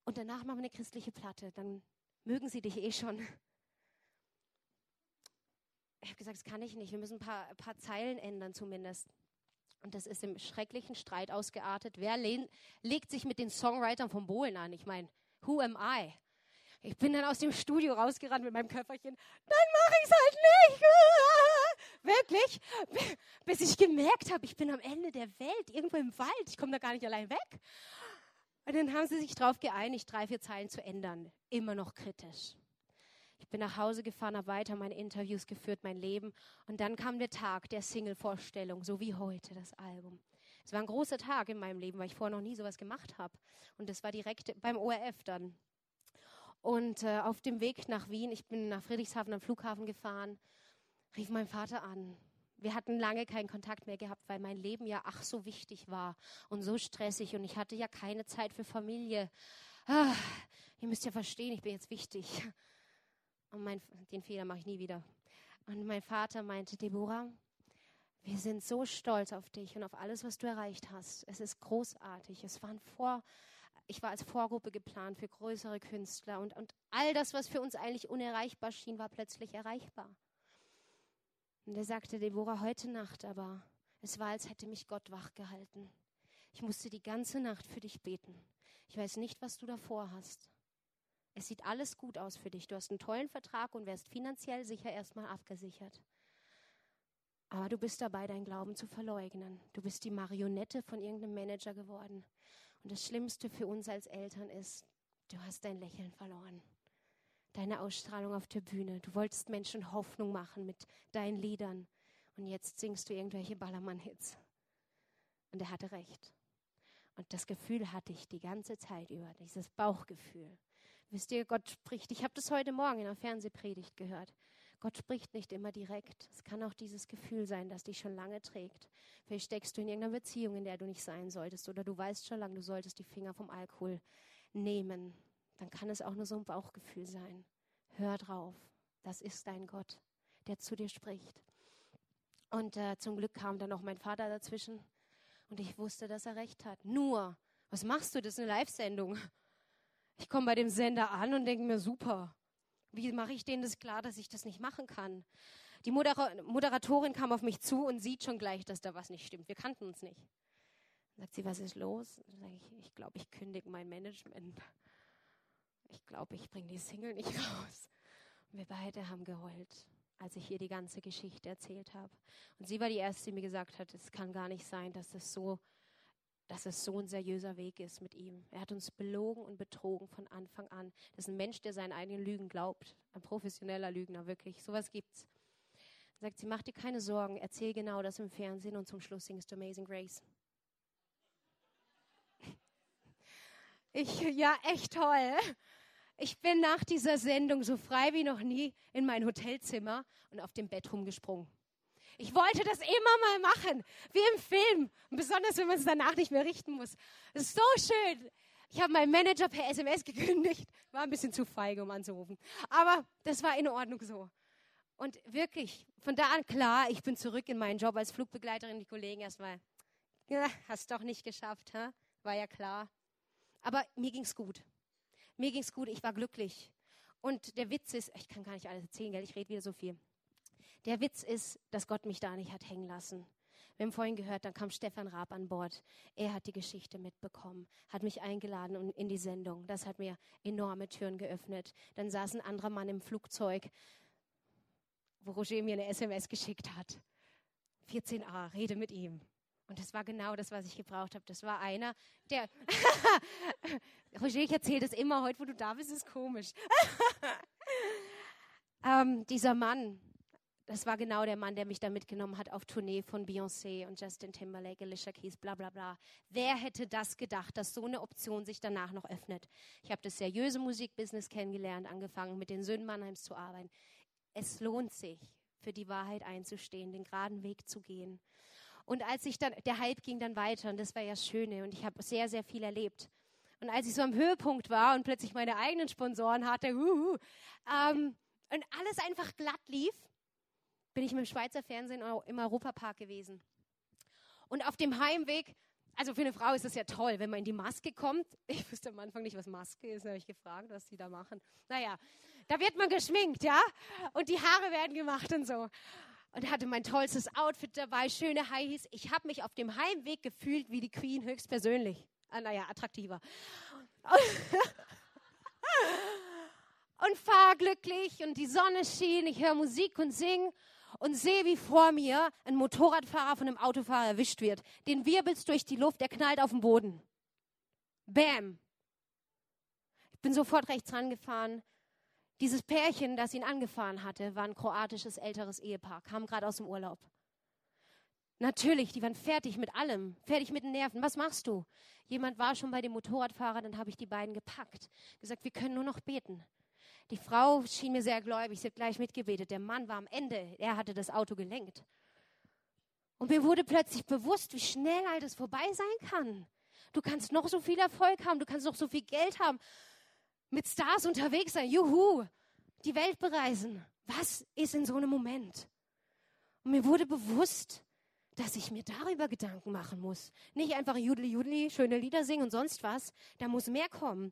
Und danach machen wir eine christliche Platte, dann mögen sie dich eh schon. Ich habe gesagt, das kann ich nicht. Wir müssen ein paar, ein paar Zeilen ändern zumindest. Und das ist im schrecklichen Streit ausgeartet. Wer legt sich mit den Songwritern von Bohlen an? Ich meine, who am I? Ich bin dann aus dem Studio rausgerannt mit meinem Köfferchen. Dann mache ich es halt nicht. Wirklich. Bis ich gemerkt habe, ich bin am Ende der Welt, irgendwo im Wald. Ich komme da gar nicht allein weg. Und dann haben sie sich darauf geeinigt, drei, vier Zeilen zu ändern. Immer noch kritisch. Ich bin nach Hause gefahren, habe weiter meine Interviews geführt, mein Leben. Und dann kam der Tag der Single-Vorstellung, so wie heute das Album. Es war ein großer Tag in meinem Leben, weil ich vorher noch nie sowas gemacht habe. Und das war direkt beim ORF dann. Und äh, auf dem Weg nach Wien, ich bin nach Friedrichshafen am Flughafen gefahren, rief mein Vater an. Wir hatten lange keinen Kontakt mehr gehabt, weil mein Leben ja ach so wichtig war und so stressig und ich hatte ja keine Zeit für Familie. Ah, ihr müsst ja verstehen, ich bin jetzt wichtig. Und mein, den Fehler mache ich nie wieder. Und mein Vater meinte, Deborah, wir sind so stolz auf dich und auf alles, was du erreicht hast. Es ist großartig. Es waren vor, ich war als Vorgruppe geplant für größere Künstler und, und all das, was für uns eigentlich unerreichbar schien, war plötzlich erreichbar. Und er sagte, Deborah, heute Nacht aber, es war, als hätte mich Gott wach gehalten. Ich musste die ganze Nacht für dich beten. Ich weiß nicht, was du davor hast. Es sieht alles gut aus für dich. Du hast einen tollen Vertrag und wärst finanziell sicher erstmal abgesichert. Aber du bist dabei, deinen Glauben zu verleugnen. Du bist die Marionette von irgendeinem Manager geworden. Und das Schlimmste für uns als Eltern ist, du hast dein Lächeln verloren deine Ausstrahlung auf der Bühne. Du wolltest Menschen Hoffnung machen mit deinen Liedern. Und jetzt singst du irgendwelche Ballermann-Hits. Und er hatte recht. Und das Gefühl hatte ich die ganze Zeit über, dieses Bauchgefühl. Wisst ihr, Gott spricht, ich habe das heute Morgen in einer Fernsehpredigt gehört. Gott spricht nicht immer direkt. Es kann auch dieses Gefühl sein, das dich schon lange trägt. Vielleicht steckst du in irgendeiner Beziehung, in der du nicht sein solltest, oder du weißt schon lange, du solltest die Finger vom Alkohol nehmen dann kann es auch nur so ein Bauchgefühl sein. Hör drauf, das ist dein Gott, der zu dir spricht. Und äh, zum Glück kam dann auch mein Vater dazwischen und ich wusste, dass er recht hat. Nur, was machst du? Das ist eine Live-Sendung. Ich komme bei dem Sender an und denke mir, super, Wie mache ich denen das klar, dass ich das nicht machen kann? Die Modera Moderatorin kam auf mich zu und sieht schon gleich, dass da was nicht stimmt. Wir kannten uns nicht. Sagt sie, was ist los? Dann ich, ich glaube, ich kündige mein Management. Ich glaube, ich bringe die Single nicht raus. Und wir beide haben geheult, als ich ihr die ganze Geschichte erzählt habe. Und sie war die Erste, die mir gesagt hat, es kann gar nicht sein, dass es so dass es so ein seriöser Weg ist mit ihm. Er hat uns belogen und betrogen von Anfang an. Das ist ein Mensch, der seinen eigenen Lügen glaubt. Ein professioneller Lügner, wirklich. Sowas gibt's. Sagt sie, mach dir keine Sorgen, erzähl genau das im Fernsehen und zum Schluss singst du Amazing Grace. Ich, ja, echt toll. Ich bin nach dieser Sendung so frei wie noch nie in mein Hotelzimmer und auf dem Bett rumgesprungen. Ich wollte das immer mal machen, wie im Film. Besonders, wenn man es danach nicht mehr richten muss. Das ist so schön. Ich habe meinen Manager per SMS gekündigt. War ein bisschen zu feige, um anzurufen. Aber das war in Ordnung so. Und wirklich, von da an klar, ich bin zurück in meinen Job als Flugbegleiterin. Die Kollegen erstmal, ja, hast doch nicht geschafft, hä? war ja klar. Aber mir ging's gut. Mir ging's gut, ich war glücklich. Und der Witz ist, ich kann gar nicht alles erzählen, gell? ich rede wieder so viel. Der Witz ist, dass Gott mich da nicht hat hängen lassen. Wir haben vorhin gehört, dann kam Stefan Raab an Bord. Er hat die Geschichte mitbekommen, hat mich eingeladen in die Sendung. Das hat mir enorme Türen geöffnet. Dann saß ein anderer Mann im Flugzeug, wo Roger mir eine SMS geschickt hat. 14a, rede mit ihm. Und das war genau das, was ich gebraucht habe. Das war einer, der. Roger, ich erzähle das immer. Heute, wo du da bist, ist komisch. ähm, dieser Mann, das war genau der Mann, der mich da mitgenommen hat auf Tournee von Beyoncé und Justin Timberlake, Alicia Keys, bla bla bla. Wer hätte das gedacht, dass so eine Option sich danach noch öffnet? Ich habe das seriöse Musikbusiness kennengelernt, angefangen mit den Söhnen Mannheims zu arbeiten. Es lohnt sich, für die Wahrheit einzustehen, den geraden Weg zu gehen. Und als ich dann, der Hype ging dann weiter und das war ja Schöne und ich habe sehr, sehr viel erlebt. Und als ich so am Höhepunkt war und plötzlich meine eigenen Sponsoren hatte, uh, ähm, und alles einfach glatt lief, bin ich mit dem Schweizer Fernsehen im Europapark gewesen. Und auf dem Heimweg, also für eine Frau ist es ja toll, wenn man in die Maske kommt. Ich wusste am Anfang nicht, was Maske ist, habe ich gefragt, was die da machen. Naja, da wird man geschminkt, ja? Und die Haare werden gemacht und so. Und hatte mein tollstes Outfit dabei, schöne High Heels. Ich habe mich auf dem Heimweg gefühlt wie die Queen höchstpersönlich. Ah, naja, attraktiver. und fahr glücklich und die Sonne schien, ich höre Musik und sing und sehe, wie vor mir ein Motorradfahrer von einem Autofahrer erwischt wird. Den wirbelst durch die Luft, er knallt auf den Boden. Bam. Ich bin sofort rechts rangefahren. Dieses Pärchen, das ihn angefahren hatte, war ein kroatisches älteres Ehepaar, kam gerade aus dem Urlaub. Natürlich, die waren fertig mit allem, fertig mit den Nerven. Was machst du? Jemand war schon bei dem Motorradfahrer, dann habe ich die beiden gepackt, gesagt, wir können nur noch beten. Die Frau schien mir sehr gläubig, sie hat gleich mitgebetet. Der Mann war am Ende, er hatte das Auto gelenkt. Und mir wurde plötzlich bewusst, wie schnell all das vorbei sein kann. Du kannst noch so viel Erfolg haben, du kannst noch so viel Geld haben, mit Stars unterwegs sein, juhu, die Welt bereisen. Was ist in so einem Moment? Und mir wurde bewusst, dass ich mir darüber Gedanken machen muss. Nicht einfach judli judli, schöne Lieder singen und sonst was. Da muss mehr kommen.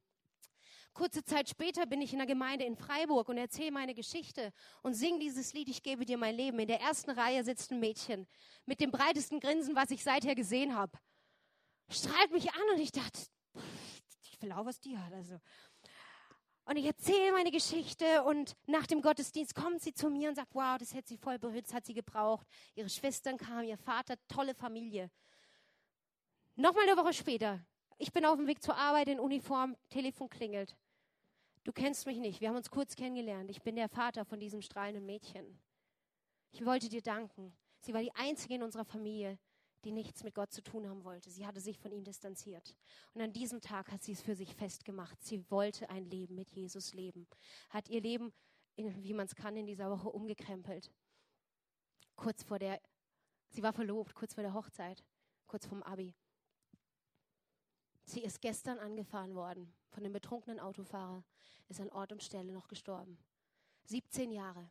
Kurze Zeit später bin ich in der Gemeinde in Freiburg und erzähle meine Geschichte und singe dieses Lied, ich gebe dir mein Leben. In der ersten Reihe sitzt ein Mädchen mit dem breitesten Grinsen, was ich seither gesehen habe. Strahlt mich an und ich dachte, ich will auch, was die hat. Also. Und ich erzähle meine Geschichte und nach dem Gottesdienst kommt sie zu mir und sagt, wow, das hätte sie voll berührt, das hat sie gebraucht. Ihre Schwestern kamen, ihr Vater, tolle Familie. Nochmal eine Woche später ich bin auf dem Weg zur Arbeit in Uniform, Telefon klingelt. Du kennst mich nicht, wir haben uns kurz kennengelernt. Ich bin der Vater von diesem strahlenden Mädchen. Ich wollte dir danken. Sie war die einzige in unserer Familie, die nichts mit Gott zu tun haben wollte. Sie hatte sich von ihm distanziert. Und an diesem Tag hat sie es für sich festgemacht. Sie wollte ein Leben mit Jesus leben. Hat ihr Leben, wie man es kann, in dieser Woche umgekrempelt. Kurz vor der, sie war verlobt, kurz vor der Hochzeit, kurz vorm Abi. Sie ist gestern angefahren worden von einem betrunkenen Autofahrer, ist an Ort und Stelle noch gestorben. 17 Jahre.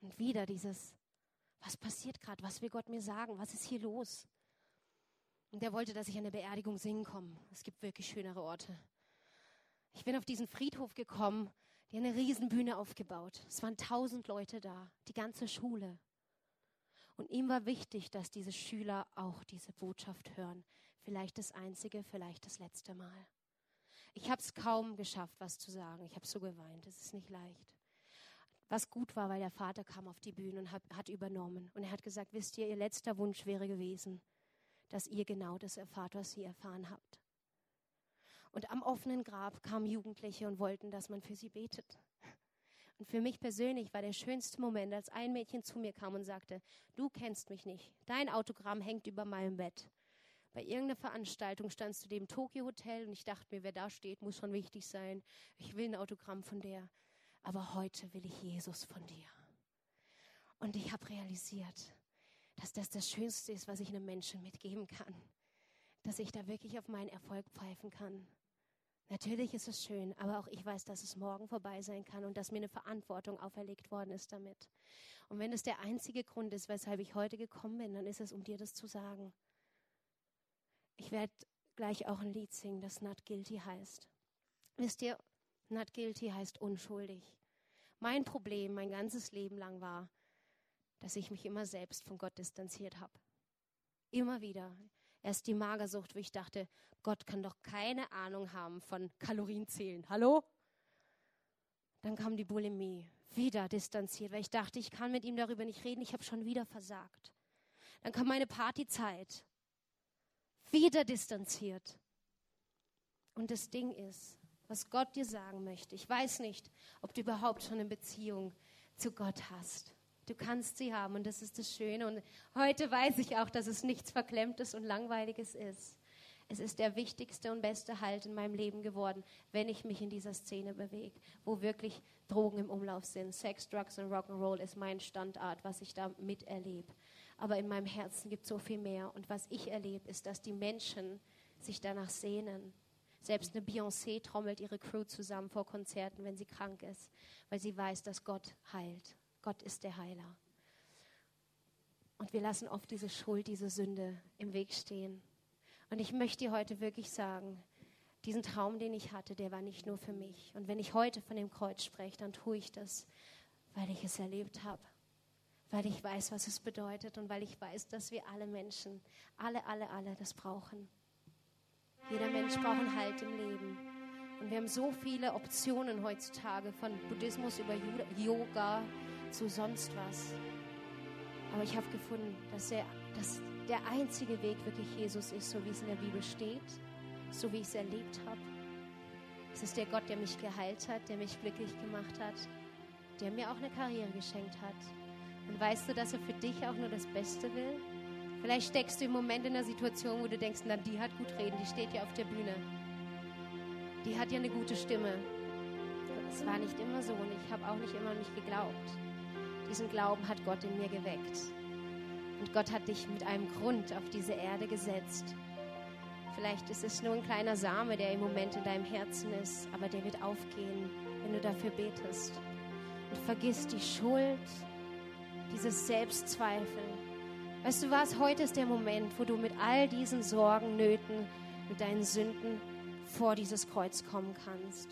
Und wieder dieses, was passiert gerade? Was will Gott mir sagen? Was ist hier los? Und er wollte, dass ich an der Beerdigung singen komme. Es gibt wirklich schönere Orte. Ich bin auf diesen Friedhof gekommen. Die eine Riesenbühne aufgebaut. Es waren tausend Leute da, die ganze Schule. Und ihm war wichtig, dass diese Schüler auch diese Botschaft hören. Vielleicht das einzige, vielleicht das letzte Mal. Ich habe es kaum geschafft, was zu sagen. Ich habe so geweint. Es ist nicht leicht. Was gut war, weil der Vater kam auf die Bühne und hat, hat übernommen. Und er hat gesagt, wisst ihr, ihr letzter Wunsch wäre gewesen, dass ihr genau das erfahrt, was ihr erfahren habt. Und am offenen Grab kamen Jugendliche und wollten, dass man für sie betet. Und für mich persönlich war der schönste Moment, als ein Mädchen zu mir kam und sagte, du kennst mich nicht, dein Autogramm hängt über meinem Bett. Bei irgendeiner Veranstaltung standst du dem Tokyo Hotel und ich dachte mir, wer da steht, muss schon wichtig sein. Ich will ein Autogramm von der. Aber heute will ich Jesus von dir. Und ich habe realisiert, dass das das Schönste ist, was ich einem Menschen mitgeben kann. Dass ich da wirklich auf meinen Erfolg pfeifen kann. Natürlich ist es schön, aber auch ich weiß, dass es morgen vorbei sein kann und dass mir eine Verantwortung auferlegt worden ist damit. Und wenn es der einzige Grund ist, weshalb ich heute gekommen bin, dann ist es, um dir das zu sagen. Ich werde gleich auch ein Lied singen, das Not Guilty heißt. Wisst ihr, Not Guilty heißt unschuldig. Mein Problem mein ganzes Leben lang war, dass ich mich immer selbst von Gott distanziert habe. Immer wieder. Erst die Magersucht, wo ich dachte, Gott kann doch keine Ahnung haben von Kalorienzählen. Hallo? Dann kam die Bulimie. Wieder distanziert, weil ich dachte, ich kann mit ihm darüber nicht reden. Ich habe schon wieder versagt. Dann kam meine Partyzeit. Wieder distanziert. Und das Ding ist, was Gott dir sagen möchte. Ich weiß nicht, ob du überhaupt schon eine Beziehung zu Gott hast. Du kannst sie haben und das ist das Schöne. Und heute weiß ich auch, dass es nichts Verklemmtes und Langweiliges ist. Es ist der wichtigste und beste Halt in meinem Leben geworden, wenn ich mich in dieser Szene bewege, wo wirklich Drogen im Umlauf sind. Sex, Drugs und Rock'n'Roll ist mein Standard, was ich da miterlebe. Aber in meinem Herzen gibt es so viel mehr. Und was ich erlebe, ist, dass die Menschen sich danach sehnen. Selbst eine Beyoncé trommelt ihre Crew zusammen vor Konzerten, wenn sie krank ist, weil sie weiß, dass Gott heilt. Gott ist der Heiler. Und wir lassen oft diese Schuld, diese Sünde im Weg stehen. Und ich möchte dir heute wirklich sagen, diesen Traum, den ich hatte, der war nicht nur für mich. Und wenn ich heute von dem Kreuz spreche, dann tue ich das, weil ich es erlebt habe, weil ich weiß, was es bedeutet und weil ich weiß, dass wir alle Menschen, alle, alle, alle das brauchen. Jeder Mensch braucht einen Halt im Leben. Und wir haben so viele Optionen heutzutage, von Buddhismus über Yoga, zu sonst was. Aber ich habe gefunden, dass der, dass der einzige Weg wirklich Jesus ist, so wie es in der Bibel steht, so wie ich es erlebt habe. Es ist der Gott, der mich geheilt hat, der mich glücklich gemacht hat, der mir auch eine Karriere geschenkt hat. Und weißt du, dass er für dich auch nur das Beste will? Vielleicht steckst du im Moment in einer Situation, wo du denkst, na, die hat gut reden, die steht ja auf der Bühne. Die hat ja eine gute Stimme. Es war nicht immer so und ich habe auch nicht immer an mich geglaubt. Diesen Glauben hat Gott in mir geweckt. Und Gott hat dich mit einem Grund auf diese Erde gesetzt. Vielleicht ist es nur ein kleiner Same, der im Moment in deinem Herzen ist, aber der wird aufgehen, wenn du dafür betest. Und vergiss die Schuld, dieses Selbstzweifel. Weißt du was, heute ist der Moment, wo du mit all diesen Sorgen, Nöten, mit deinen Sünden vor dieses Kreuz kommen kannst.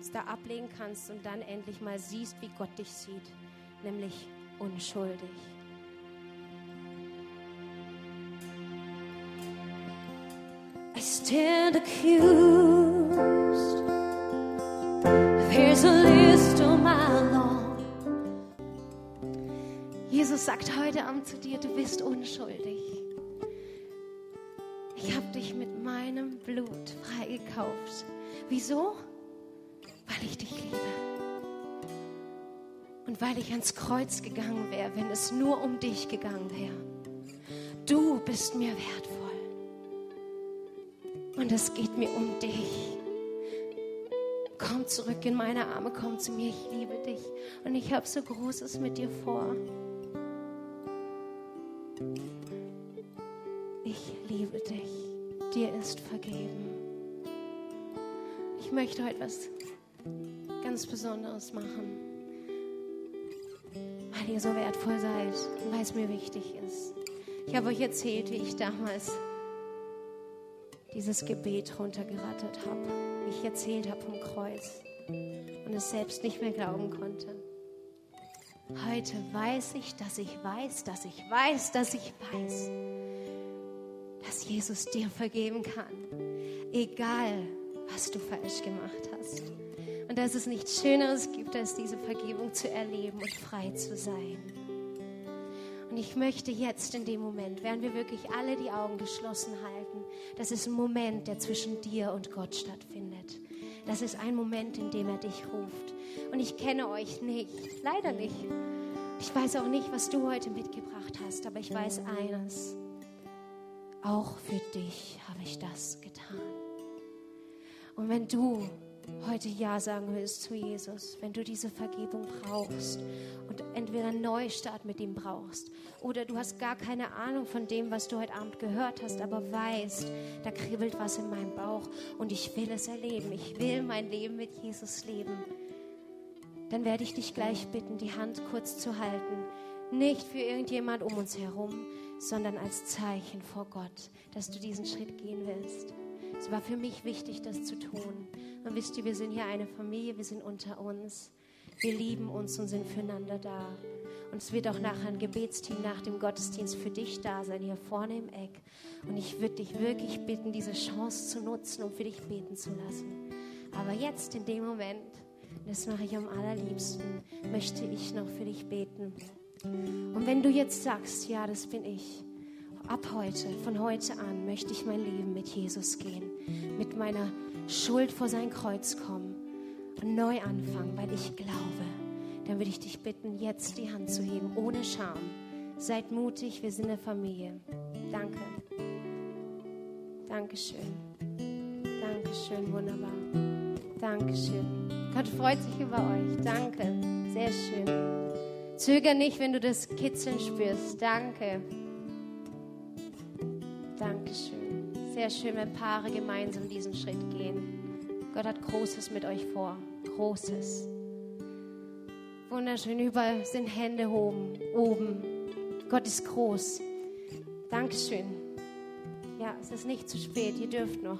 Es da ablegen kannst und dann endlich mal siehst, wie Gott dich sieht nämlich unschuldig. I stand accused. There's a list on my lawn. Jesus sagt heute Abend zu dir, du bist unschuldig. Ich habe dich mit meinem Blut freigekauft. Wieso? Weil ich dich liebe. Und weil ich ans Kreuz gegangen wäre, wenn es nur um dich gegangen wäre. Du bist mir wertvoll. Und es geht mir um dich. Komm zurück in meine Arme, komm zu mir, ich liebe dich. Und ich habe so Großes mit dir vor. Ich liebe dich. Dir ist vergeben. Ich möchte heute was ganz Besonderes machen weil ihr so wertvoll seid und weil es mir wichtig ist. Ich habe euch erzählt, wie ich damals dieses Gebet runtergerattert habe, wie ich erzählt habe vom Kreuz. und es selbst nicht mehr glauben konnte. Heute weiß ich, dass ich weiß, dass ich weiß, dass ich weiß, dass Jesus dir vergeben kann. Egal, was du falsch gemacht hast. Und dass es nichts Schöneres gibt, als diese Vergebung zu erleben und frei zu sein. Und ich möchte jetzt in dem Moment, während wir wirklich alle die Augen geschlossen halten, das ist ein Moment, der zwischen dir und Gott stattfindet. Das ist ein Moment, in dem er dich ruft. Und ich kenne euch nicht, leider nicht. Ich weiß auch nicht, was du heute mitgebracht hast, aber ich weiß eines. Auch für dich habe ich das getan. Und wenn du heute Ja sagen willst zu Jesus, wenn du diese Vergebung brauchst und entweder einen Neustart mit ihm brauchst oder du hast gar keine Ahnung von dem, was du heute Abend gehört hast, aber weißt, da kribbelt was in meinem Bauch und ich will es erleben. Ich will mein Leben mit Jesus leben. Dann werde ich dich gleich bitten, die Hand kurz zu halten. Nicht für irgendjemand um uns herum, sondern als Zeichen vor Gott, dass du diesen Schritt gehen willst. Es war für mich wichtig, das zu tun. Und wisst ihr, wir sind hier eine Familie, wir sind unter uns. Wir lieben uns und sind füreinander da. Und es wird auch nachher ein Gebetsteam nach dem Gottesdienst für dich da sein, hier vorne im Eck. Und ich würde dich wirklich bitten, diese Chance zu nutzen, um für dich beten zu lassen. Aber jetzt, in dem Moment, das mache ich am allerliebsten, möchte ich noch für dich beten. Und wenn du jetzt sagst, ja, das bin ich, ab heute, von heute an, möchte ich mein Leben mit Jesus gehen, mit meiner Schuld vor sein Kreuz kommen und neu anfangen, weil ich glaube, dann würde ich dich bitten, jetzt die Hand zu heben, ohne Scham. Seid mutig, wir sind eine Familie. Danke. Dankeschön. Dankeschön, wunderbar. Dankeschön. Gott freut sich über euch. Danke. Sehr schön. Zöger nicht, wenn du das Kitzeln spürst. Danke. Dankeschön. Sehr schön, wenn Paare gemeinsam diesen Schritt gehen. Gott hat Großes mit euch vor. Großes. Wunderschön. Überall sind Hände oben. oben. Gott ist groß. Dankeschön. Ja, es ist nicht zu spät. Ihr dürft noch.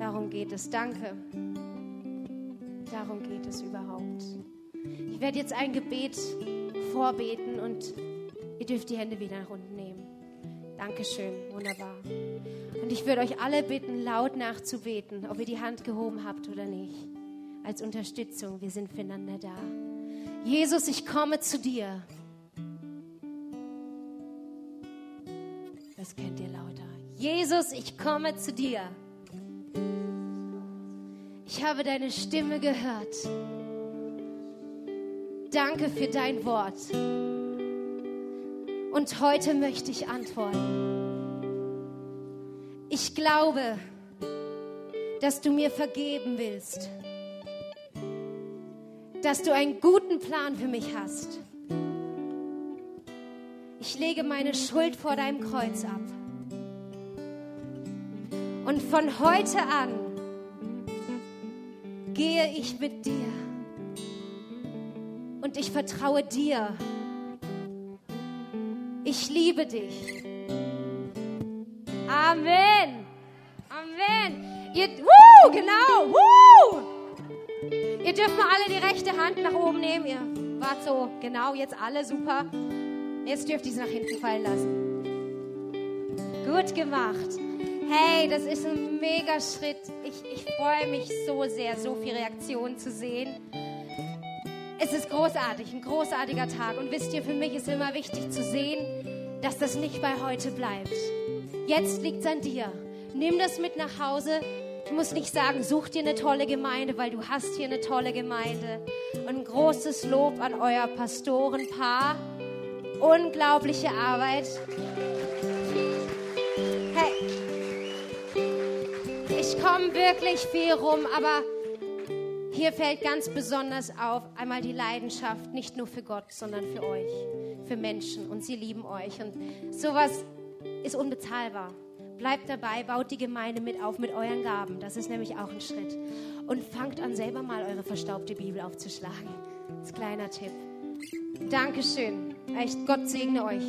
Darum geht es. Danke. Darum geht es überhaupt. Ich werde jetzt ein Gebet vorbeten und ihr dürft die Hände wieder nach unten nehmen. Dankeschön, wunderbar. Und ich würde euch alle bitten, laut nachzubeten, ob ihr die Hand gehoben habt oder nicht. Als Unterstützung, wir sind füreinander da. Jesus, ich komme zu dir. Das könnt ihr lauter. Jesus, ich komme zu dir. Ich habe deine Stimme gehört. Danke für dein Wort. Und heute möchte ich antworten. Ich glaube, dass du mir vergeben willst, dass du einen guten Plan für mich hast. Ich lege meine Schuld vor deinem Kreuz ab. Und von heute an gehe ich mit dir. Und ich vertraue dir ich liebe dich. Amen. Amen. Ihr, woo, genau. Woo. Ihr dürft mal alle die rechte Hand nach oben nehmen. Ihr wart so, genau, jetzt alle, super. Jetzt dürft ihr sie nach hinten fallen lassen. Gut gemacht. Hey, das ist ein mega Schritt. Ich, ich freue mich so sehr, so viele Reaktionen zu sehen. Es ist großartig, ein großartiger Tag. Und wisst ihr, für mich ist immer wichtig zu sehen, dass das nicht bei heute bleibt. Jetzt liegt es an dir. Nimm das mit nach Hause. Du musst nicht sagen, such dir eine tolle Gemeinde, weil du hast hier eine tolle Gemeinde. Und ein großes Lob an euer Pastorenpaar. Unglaubliche Arbeit. Ich komme wirklich viel rum, aber hier fällt ganz besonders auf einmal die Leidenschaft, nicht nur für Gott, sondern für euch, für Menschen. Und sie lieben euch. Und sowas ist unbezahlbar. Bleibt dabei, baut die Gemeinde mit auf mit euren Gaben. Das ist nämlich auch ein Schritt. Und fangt an, selber mal eure verstaubte Bibel aufzuschlagen. Das ist ein kleiner Tipp. Dankeschön. Echt, Gott segne euch.